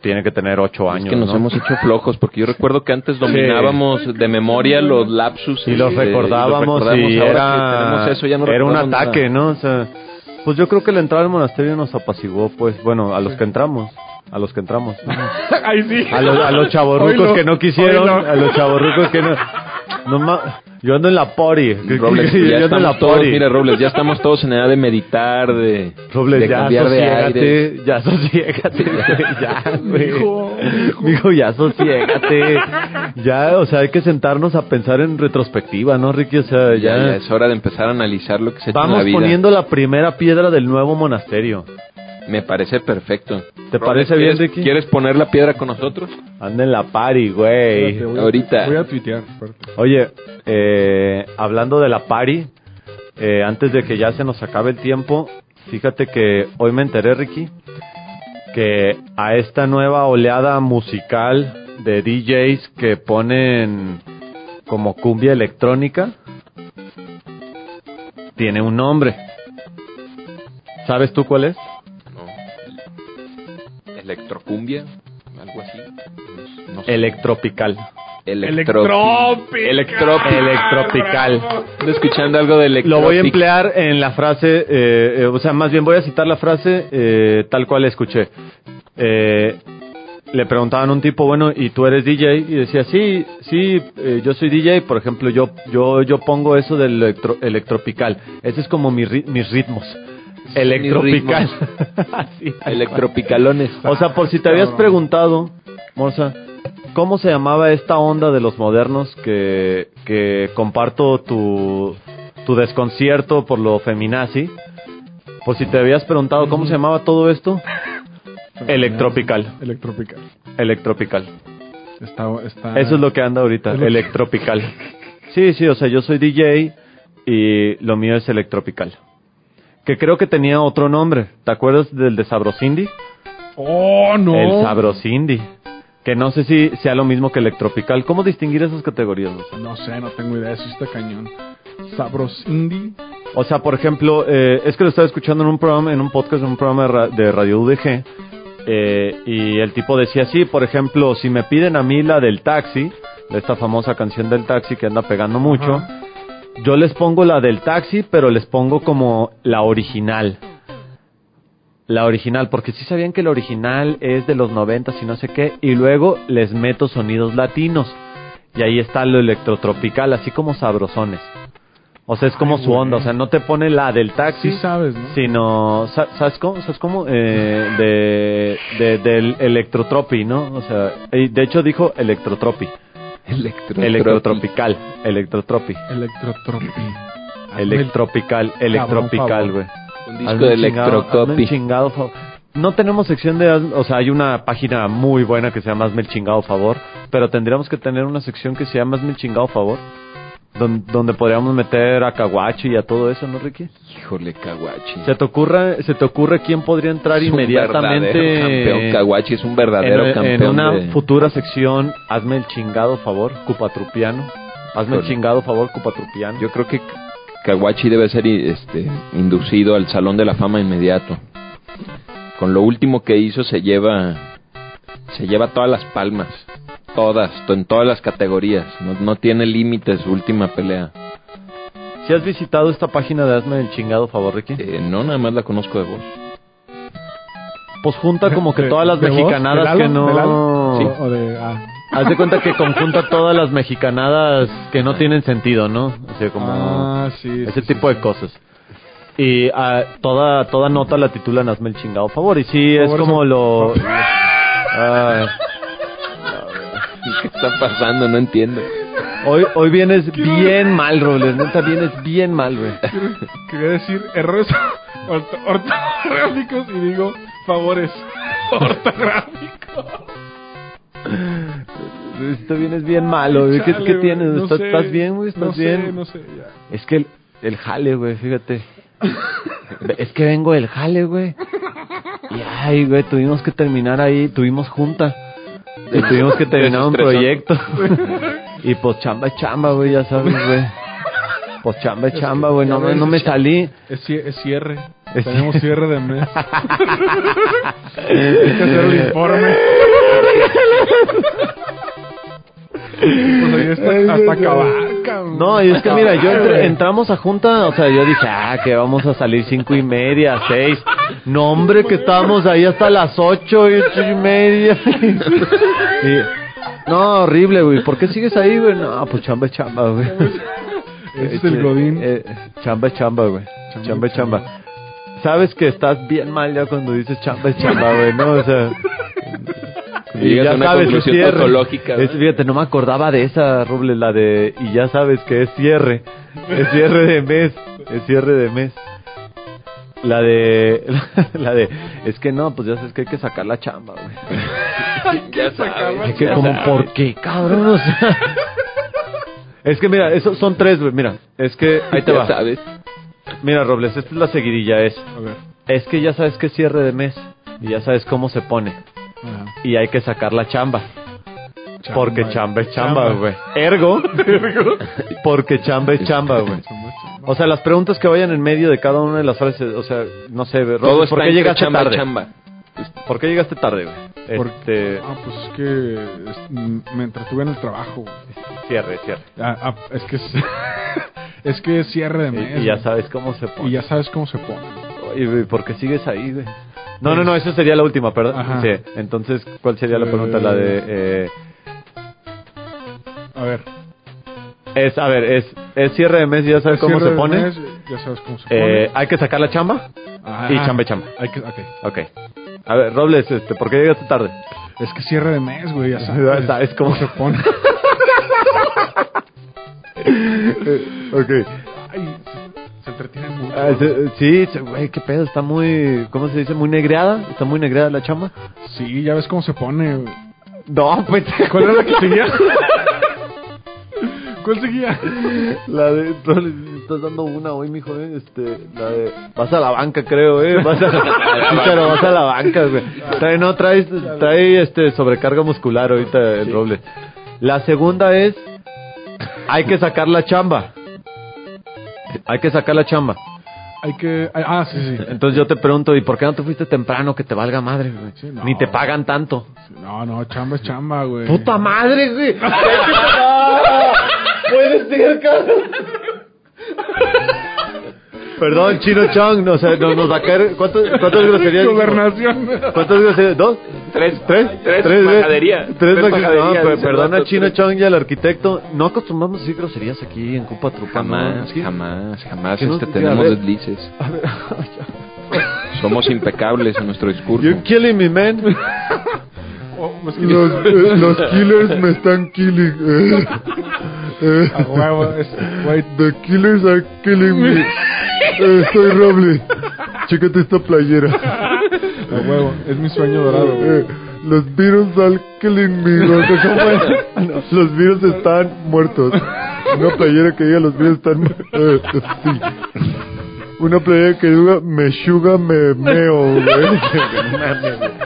tiene que tener ocho años. Es que nos ¿no? hemos hecho flojos, porque yo recuerdo que antes dominábamos de memoria los lapsus. y los recordábamos los y Ahora era, que tenemos eso, ya no era un ataque, nada. ¿no? O sea, pues yo creo que la entrada al monasterio nos apaciguó, pues, bueno, a los que entramos, a los que entramos. [LAUGHS] Ay, sí. A los, a los chavorrucos que no quisieron, a los chavorrucos que no... no ma- yo ando en la pori. Robles, yo ya ando en la estamos todos, pori. mira Robles, ya estamos todos en edad de meditar, de, Robles, de ya cambiar de aire. sosiégate, ya sosiégate, [LAUGHS] ya, güey. Mijo, ya sosiégate. Ya, o sea, hay que sentarnos a pensar en retrospectiva, ¿no, Ricky? O sea, Ya, ya, ya es hora de empezar a analizar lo que se vamos la vida. poniendo la primera piedra del nuevo monasterio. Me parece perfecto. ¿Te parece bien, ¿quieres- Ricky? ¿Quieres poner la piedra con nosotros? Anda en la pari, güey. Espérate, voy a- ahorita. Voy a tuitear. espérate. Oye, eh, hablando de la pari, eh, antes de que ya se nos acabe el tiempo, fíjate que hoy me enteré, Ricky, que a esta nueva oleada musical de DJs que ponen como cumbia electrónica, tiene un nombre. ¿Sabes tú cuál es? Electrocumbia, algo así. No, sé. Electropical. Electropi- Electropi- Electropical. Ando escuchando algo de electropic. Lo voy a emplear en la frase, eh, eh, o sea, más bien voy a citar la frase eh, tal cual la escuché. Eh, le preguntaban a un tipo, bueno, ¿y tú eres DJ? Y decía, sí, sí, eh, yo soy DJ, por ejemplo, yo yo yo pongo eso del electro, electropical. Ese es como mi ri- mis ritmos. Electropical. [LAUGHS] Así. Electropicalones. O sea, por si te habías preguntado, Morsa, ¿cómo se llamaba esta onda de los modernos que, que comparto tu, tu desconcierto por lo feminazi? Por si te habías preguntado cómo se llamaba todo esto, electropical, Electropical. electropical. Está, está... Eso es lo que anda ahorita, electropical. Sí, sí, o sea, yo soy DJ y lo mío es electropical. Que creo que tenía otro nombre. ¿Te acuerdas del de Sabrosindi? ¡Oh, no! El Sabrosindi. Que no sé si sea lo mismo que Electropical. ¿Cómo distinguir esas categorías? O sea, No sé, no tengo idea. Eso está cañón. Sabros Indie. O sea, por ejemplo, eh, es que lo estaba escuchando en un programa, en un podcast, en un programa de, ra- de Radio UDG. eh, y el tipo decía, sí, por ejemplo, si me piden a mí la del taxi, esta famosa canción del taxi que anda pegando mucho, Ajá. Yo les pongo la del taxi, pero les pongo como la original. La original, porque sí sabían que la original es de los noventas y no sé qué, y luego les meto sonidos latinos. Y ahí está lo electrotropical, así como sabrosones. O sea, es como Ay, su onda, o sea, no te pone la del taxi, Sí sabes, ¿no? sino, sa- ¿sabes cómo? ¿Sabes cómo? Eh, de, de- del electrotropi, ¿no? O sea, de hecho dijo electrotropi, Electro- electrotropical, electrotropi, Electrotropi. [CLEARS THROAT] electropical, electropical, güey. Un disco Hazme de un chingado- electrotropi. favor. No tenemos sección de, o sea, hay una página muy buena que se llama Hazme el chingado favor, pero tendríamos que tener una sección que se llama Hazme el chingado favor, don- donde podríamos meter a Kawachi y a todo eso, ¿no, Ricky? Híjole, Kawachi. ¿Se te ocurre, se te ocurre quién podría entrar inmediatamente campeón. Kawachi es un verdadero en, campeón. en una de- futura sección? Hazme el chingado favor, Cupatrupiano. Hazme el chingado favor, Cupatrupiano. Yo creo que Kawachi debe ser este, inducido al Salón de la Fama inmediato. Con lo último que hizo se lleva se lleva todas las palmas, todas, to- en todas las categorías. No, no tiene límites su última pelea. ¿Si has visitado esta página de Hazme el chingado favor, Ricky? Eh, no, nada más la conozco de voz. pues junta como que todas las de mexicanadas de que no... de Lalo, o- o de- ah. Haz de cuenta que conjunta todas las mexicanadas que no tienen sentido, ¿no? O sea, como Ah, sí, ese sí, tipo sí, de cosas. Y ah, toda toda nota la titulan Hazme el chingado favor. Y sí, es como eso- lo... Ay, [LAUGHS] [LAUGHS] ¿Qué está pasando? No entiendo. hoy, hoy vienes bien mal, Robles. Neta, vienes bien mal, güey. Quería decir errores [LAUGHS] orto- ortográficos y digo favores [LAUGHS] ortográficos. Esto vienes bien malo, güey. ¿Qué, Chale, qué tienes? no ¿Estás, sé, estás bien, güey? ¿Estás no sé, bien? no sé, ya. Es que el, el jale, güey, fíjate. es que vengo del jale, güey. Y ay, güey, tuvimos que terminar ahí, tuvimos junta. Y tuvimos que terminar un proyecto. [LAUGHS] y pues chamba es chamba, güey, ya sabes, güey. Pues chamba es chamba, güey, no, no me salí. Es, es cierre. Es Tenemos cierre. cierre de mes. [LAUGHS] Hay que hacer el informe. [LAUGHS] pues ahí está, hasta acabar, cabrón. No, y es que mira, yo entramos a junta, o sea, yo dije, ah, que vamos a salir cinco y media, seis. No, hombre, que estábamos ahí hasta las ocho y ocho y media. [LAUGHS] Y- no, horrible, güey. ¿Por qué sigues ahí, güey? No, pues chamba chamba, güey. Ese es el godín. Eh, chamba chamba, güey. Chamba Chamba chamba. Sabes que estás bien mal ya cuando dices chamba chamba, güey, ¿no? O sea... Y llegas a una conclusión cierre. Es- fíjate, no me acordaba de esa, Robles, la de... Y ya sabes que es cierre. Es cierre de mes. Es cierre de mes. La de... [LAUGHS] La de... Es que no, pues ya sabes que hay que sacar la chamba, güey. Ya sabes. Es que ya como, sabes. ¿por qué, cabrón? O sea... Es que mira, eso son tres, güey. Mira, es que ahí te Ya va. sabes. Mira, Robles, esta es la seguidilla. Es, A ver. es que ya sabes que es cierre de mes. Y ya sabes cómo se pone. Ajá. Y hay que sacar la chamba. Chamba, porque chamba es chamba, güey. [LAUGHS] Ergo. porque chamba es chamba, güey. O sea, las preguntas que vayan en medio de cada una de las frases, o sea, no sé, Todo ¿por qué llegaste chamba tarde? chamba. ¿Por qué llegaste tarde, güey? Por- Este, Ah, pues es que es- mm, me entretuve en el trabajo. güey. cierre, cierre. Ah, ah, es que es, [LAUGHS] es que es cierre de mes. Y, y ya sabes cómo se pone. Y ya sabes cómo se pone. ¿Y por qué sigues ahí, güey? No, no, no, esa sería la última, perdón. Sí, entonces, ¿cuál sería la pregunta? La de... Eh, A ver. es, a ver, es, es cierre de mes y ya sabes es cómo cierre se de pone. mes, ya sabes cómo se pone. Eh, hay que sacar la chamba Ajá. y chamba y chamba. Hay que, ok. Ok. A ver, Robles, este, ¿por qué llegaste tarde? Es que cierre de mes, güey. Ya [LAUGHS] Ya sabes, sabes cómo se [LAUGHS] pone. ok. Ay, se, entretienen mucho. Ah, se- sí, güey, qué pedo, está muy, ¿cómo se dice? Muy negreada, está muy negreada la chamba. Sí, ya ves cómo se pone. No, pues, ¿Cuál era la que seguía? [LAUGHS] ¿Cuál seguía? La de, estás dando una hoy, mijo, eh, este, la de, vas a la banca, creo, eh, vas a, [LAUGHS] sí, pero vas a la banca, güey. Trae, no, trae, trae, este, sobrecarga muscular ahorita el Robles. La segunda es, hay que sacar la chamba. Hay que sacar la chamba. Hay que. Ah, sí, sí. Entonces yo te pregunto, ¿y por qué no te fuiste temprano que te valga madre, güey? Sí, no. Ni te pagan tanto. No, no, chamba es chamba, güey. ¡Puta madre, güey! [LAUGHS] ¡Puede ser, cabrón! [LAUGHS] Perdón, [LAUGHS] Chino Chong, no, o sea, nos, nos va a caer... ¿Cuántos, ¿Cuántas groserías? Gobernación. ¿Cuántas groserías? ¿Dos? Tres. ¿Tres? Tres güey. majadería. Tres, Tres majaderías. majaderías, No, per- dice el perdona, vato, Chino tres. Chong y al arquitecto. No acostumbramos a decir groserías aquí en Cupa Trupa. ¿no? Jamás, Aquí- jamás, jamás no- este, a tenemos ver. deslices. A ver, [LAUGHS] Somos impecables en nuestro discurso. You're killing me, man. Oh, [LAUGHS] Los, los killers me están killing. A huevo, es, güey, The killers are killing me. [LAUGHS] Eh, soy Roble. Chécate esta playera. a huevo, es mi sueño dorado. Eh, los virus are killing me. No. Los virus están muertos. Una playera que diga los virus están mu- eh, sí. Una playera que diga me suga me meo, güey. [LAUGHS]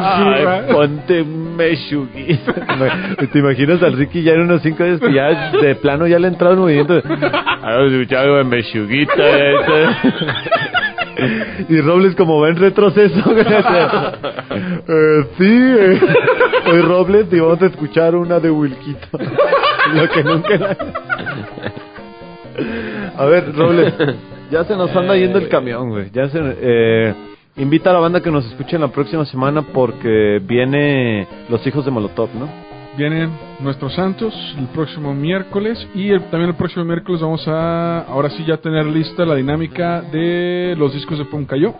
Ay, ponte Meshugi. [LAUGHS] ¿Te imaginas al Ricky ya en unos cinco años que ya de plano ya le movimiento? [LAUGHS] Ahora escuchado en Meshuguita. Y Robles como va en retroceso. [LAUGHS] Eh, sí, eh, soy Robles y vamos a escuchar una de Wilquito. Lo que nunca... la- A ver, Robles, ya se nos anda yendo el camión, güey. Ya se... Eh, Invita a la banda que nos escuche la próxima semana porque viene Los Hijos de Molotov, ¿no? Vienen nuestros santos el próximo miércoles y el- también el próximo miércoles vamos a ahora sí ya tener lista la dinámica de los discos de Puncayo.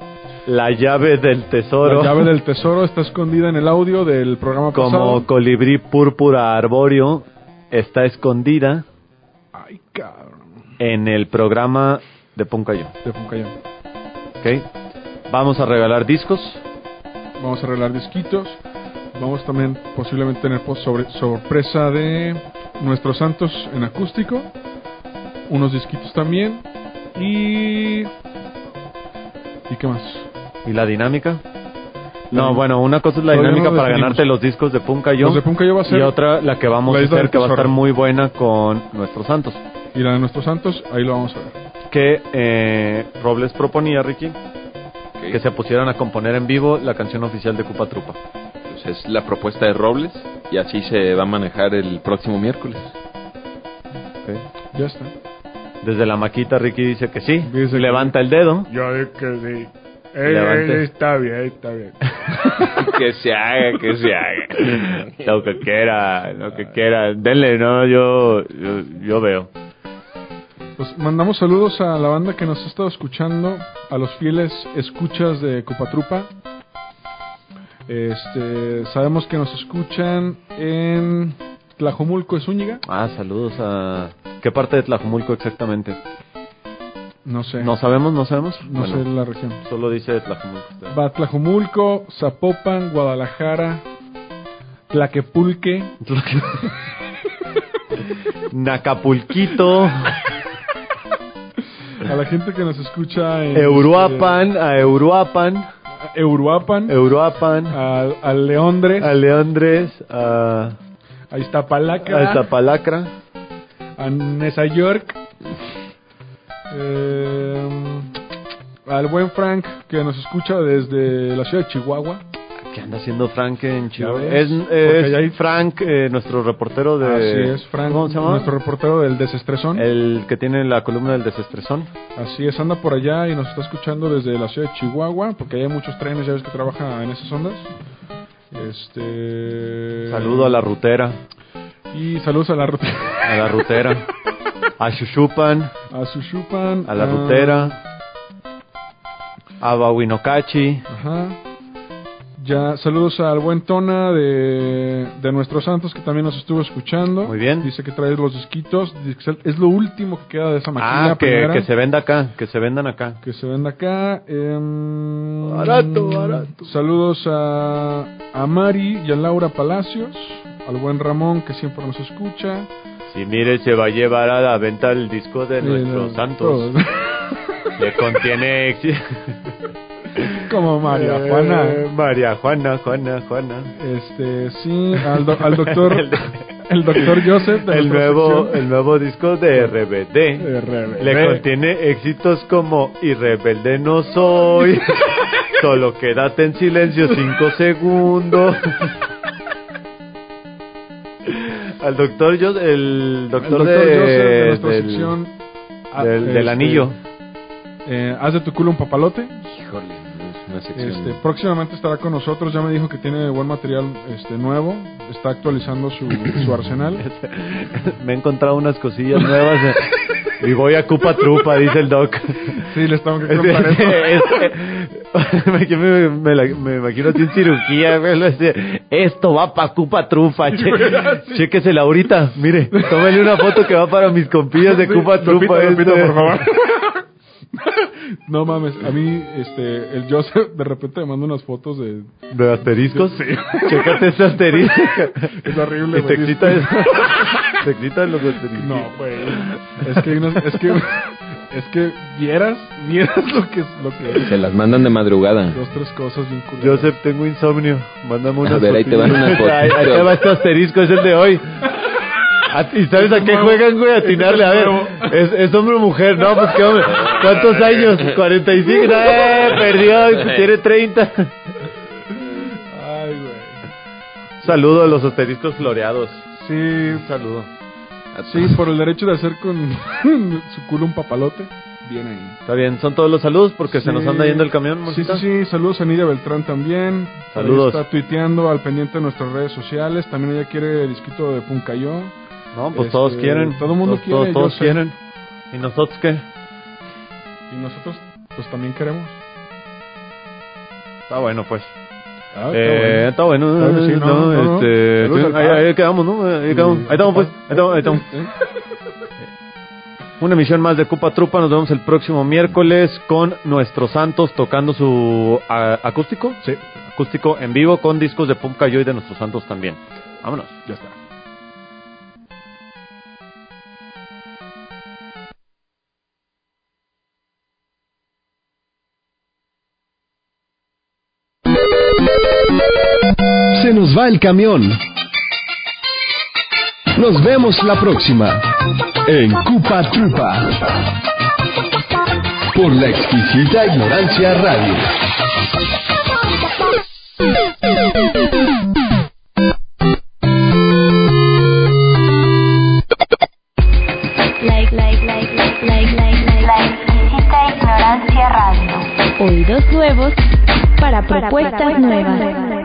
La llave del tesoro. La llave del tesoro está escondida en el audio del programa como pasado. colibrí púrpura arbóreo está escondida Ay, cabrón. en el programa de Puncayo. De Puncayo. ¿Ok? Vamos a regalar discos. Vamos a arreglar disquitos. Vamos también posiblemente tener pos- sobre, sorpresa de nuestros santos en acústico. Unos disquitos también. Y... ¿Y qué más? ¿Y la dinámica? No, bueno, una cosa es la dinámica no para ganarte los discos de Puncayo. Los de va a ser Y otra, la que vamos la a hacer, que va a estar muy buena con nuestros santos. Y la de nuestros santos, ahí lo vamos a ver. Que eh, Robles proponía, Ricky, que se pusieran a componer en vivo la canción oficial de Cupa Trupa. Pues es la propuesta de Robles y así se va a manejar el próximo miércoles. ¿ok? Ya está. Desde la maquita, Ricky dice que sí. Dice que- Levanta el dedo. Yo es que sí. Levante. está bien, está bien. [LAUGHS] que se haga, que se haga. Lo que quiera, lo que quiera. Denle, no, yo, yo, yo veo. Pues mandamos saludos a la banda que nos ha estado escuchando, a los fieles escuchas de Copatrupa. Este, sabemos que nos escuchan en Tlajomulco, Zúñiga. Ah, saludos a... ¿Qué parte de Tlajumulco exactamente? No sé, No sabemos, no sabemos. no Bueno, sé la región. Solo dice Tlajumulco. Va Tlajomulco, Zapopan, Guadalajara, Tlaquepulque, [LAUGHS] Nacapulquito, [LAUGHS] a la gente que nos escucha en Euruapan, a Euruapan, este, Euruapan, Euruapan, a, a Leondres, a Leondres, a, a Iztapalacra, a Zapalacra, a Nesa York, eh, al buen Frank que nos escucha desde la ciudad de Chihuahua. ¿Qué anda haciendo Frank en Chihuahua? ves, Es, porque es hay- Frank, eh, nuestro reportero de... Así es, Frank, ¿Cómo se llama? nuestro reportero del Desestresón. El que tiene la columna del desestresón. Así es, anda por allá y nos está escuchando desde la ciudad de Chihuahua, porque hay muchos trenes, ya ves que trabaja en esas ondas. Este. Saludo a la rutera, Y saludos a la ruta. a la rutera, a Shushupan, A Sushupan. a la rutera, a Bawinocachi, Ajá. Ya, saludos al buen Tona de, de Nuestros Santos que también nos estuvo escuchando. Muy bien. Dice que trae los disquitos. Es lo último que queda de esa maquinilla Ah, que, se venda acá, que se vendan acá. que se venda acá. em, Barato, barato. Saludos a, a Mari y a Laura Palacios. Al buen Ramón que siempre nos escucha. Si mire, se va a llevar a la venta el disco de Eh, nuestros santos. todos. Que contiene... [LAUGHS] [LAUGHS] [LAUGHS] Como María Eh, Juana. María Juana, Juana, Juana. Este, sí, al, do- al doctor, [LAUGHS] El doctor Joseph de El nuevo, sección. el nuevo disco de RBD. Le contiene éxitos como Y rebelde no soy. [LAUGHS] Solo quédate en silencio cinco segundos. Al doctor yo, el doctor, el doctor de, Joseph de nuestra del, sección. ah, del- del este, anillo. eh, haz de tu culo un papalote. Este, próximamente estará con nosotros. Ya me dijo que tiene buen material este, nuevo. Está actualizando su, su arsenal. [LAUGHS] Me he encontrado unas cosillas nuevas. eh, Y voy a Cupa Trupa, dice el doc. Sí, les tengo que Es- contar esto. es- me, me, me la- me imagino así en cirugía, Esto va para Cupa Trufa, che, chéquesela ahorita, mire, tómale una foto que va para mis compillas de Sí, Cupa Trufa. Lupita, Lupita, esto. por favor. [LAUGHS] [LAUGHS] No mames, a mí, este, el Joseph de repente me manda unas fotos de... ¿De asteriscos? Sí. [LAUGHS] Chécate ese asterisco. [LAUGHS] Es horrible, ¿Y te güey. excita eso? ¿Te excitan los asteriscos? No, güey. Es que, unas- es que, es que vieras, vieras lo que, lo que, Se las mandan de madrugada. dos, tres cosas bien culeras. Joseph, tengo insomnio. Mándame unas A ver, ahí te van unas fotos. Ahí, ahí te va este asterisco, es el de hoy. ¿Y sabes a qué juegan, güey? A atinarle. A ver. ¿es, ¿es hombre o mujer? No, pues qué hombre. ¿Cuántos años? 45. [LAUGHS] ¡Eh! Perdió, tiene 30. [LAUGHS] Ay, güey. Saludo a los asteriscos floreados. Sí, Un saludo. sí, por el derecho de hacer con [LAUGHS] su culo un papalote. bien ahí. Está bien, son todos los saludos porque se nos anda yendo el camión, Sí, sí, sí, saludos a Nidia Beltrán también. Ahí Saludos. Está tuiteando al pendiente de nuestras redes sociales. También ella quiere el disquito de Puncayo. No, pues Este, todos quieren. todo el mundo todos, quiere, Todos, quieren. ¿Y nosotros qué? Y nosotros, pues también queremos. Está bueno, pues. Ah, Eh, está bueno. Sí, no, no, no, este, al ahí, quedamos, ¿no? Ahí, quedamos. ahí estamos, pues. Ahí estamos, ahí estamos. ¿Eh? Una emisión más de Cupa Trupa. Nos vemos el próximo miércoles con nuestros santos tocando su a- acústico. Sí, Acústico en vivo con discos de Pumca y de nuestros santos también. Vámonos. ya está. Se nos va el camión. Nos vemos la próxima en Cupa Trupa por la exquisita ignorancia radio. Like, like, like, like, like, like, like, La exquisita ignorancia radio. Oídos nuevos para propuestas nuevas.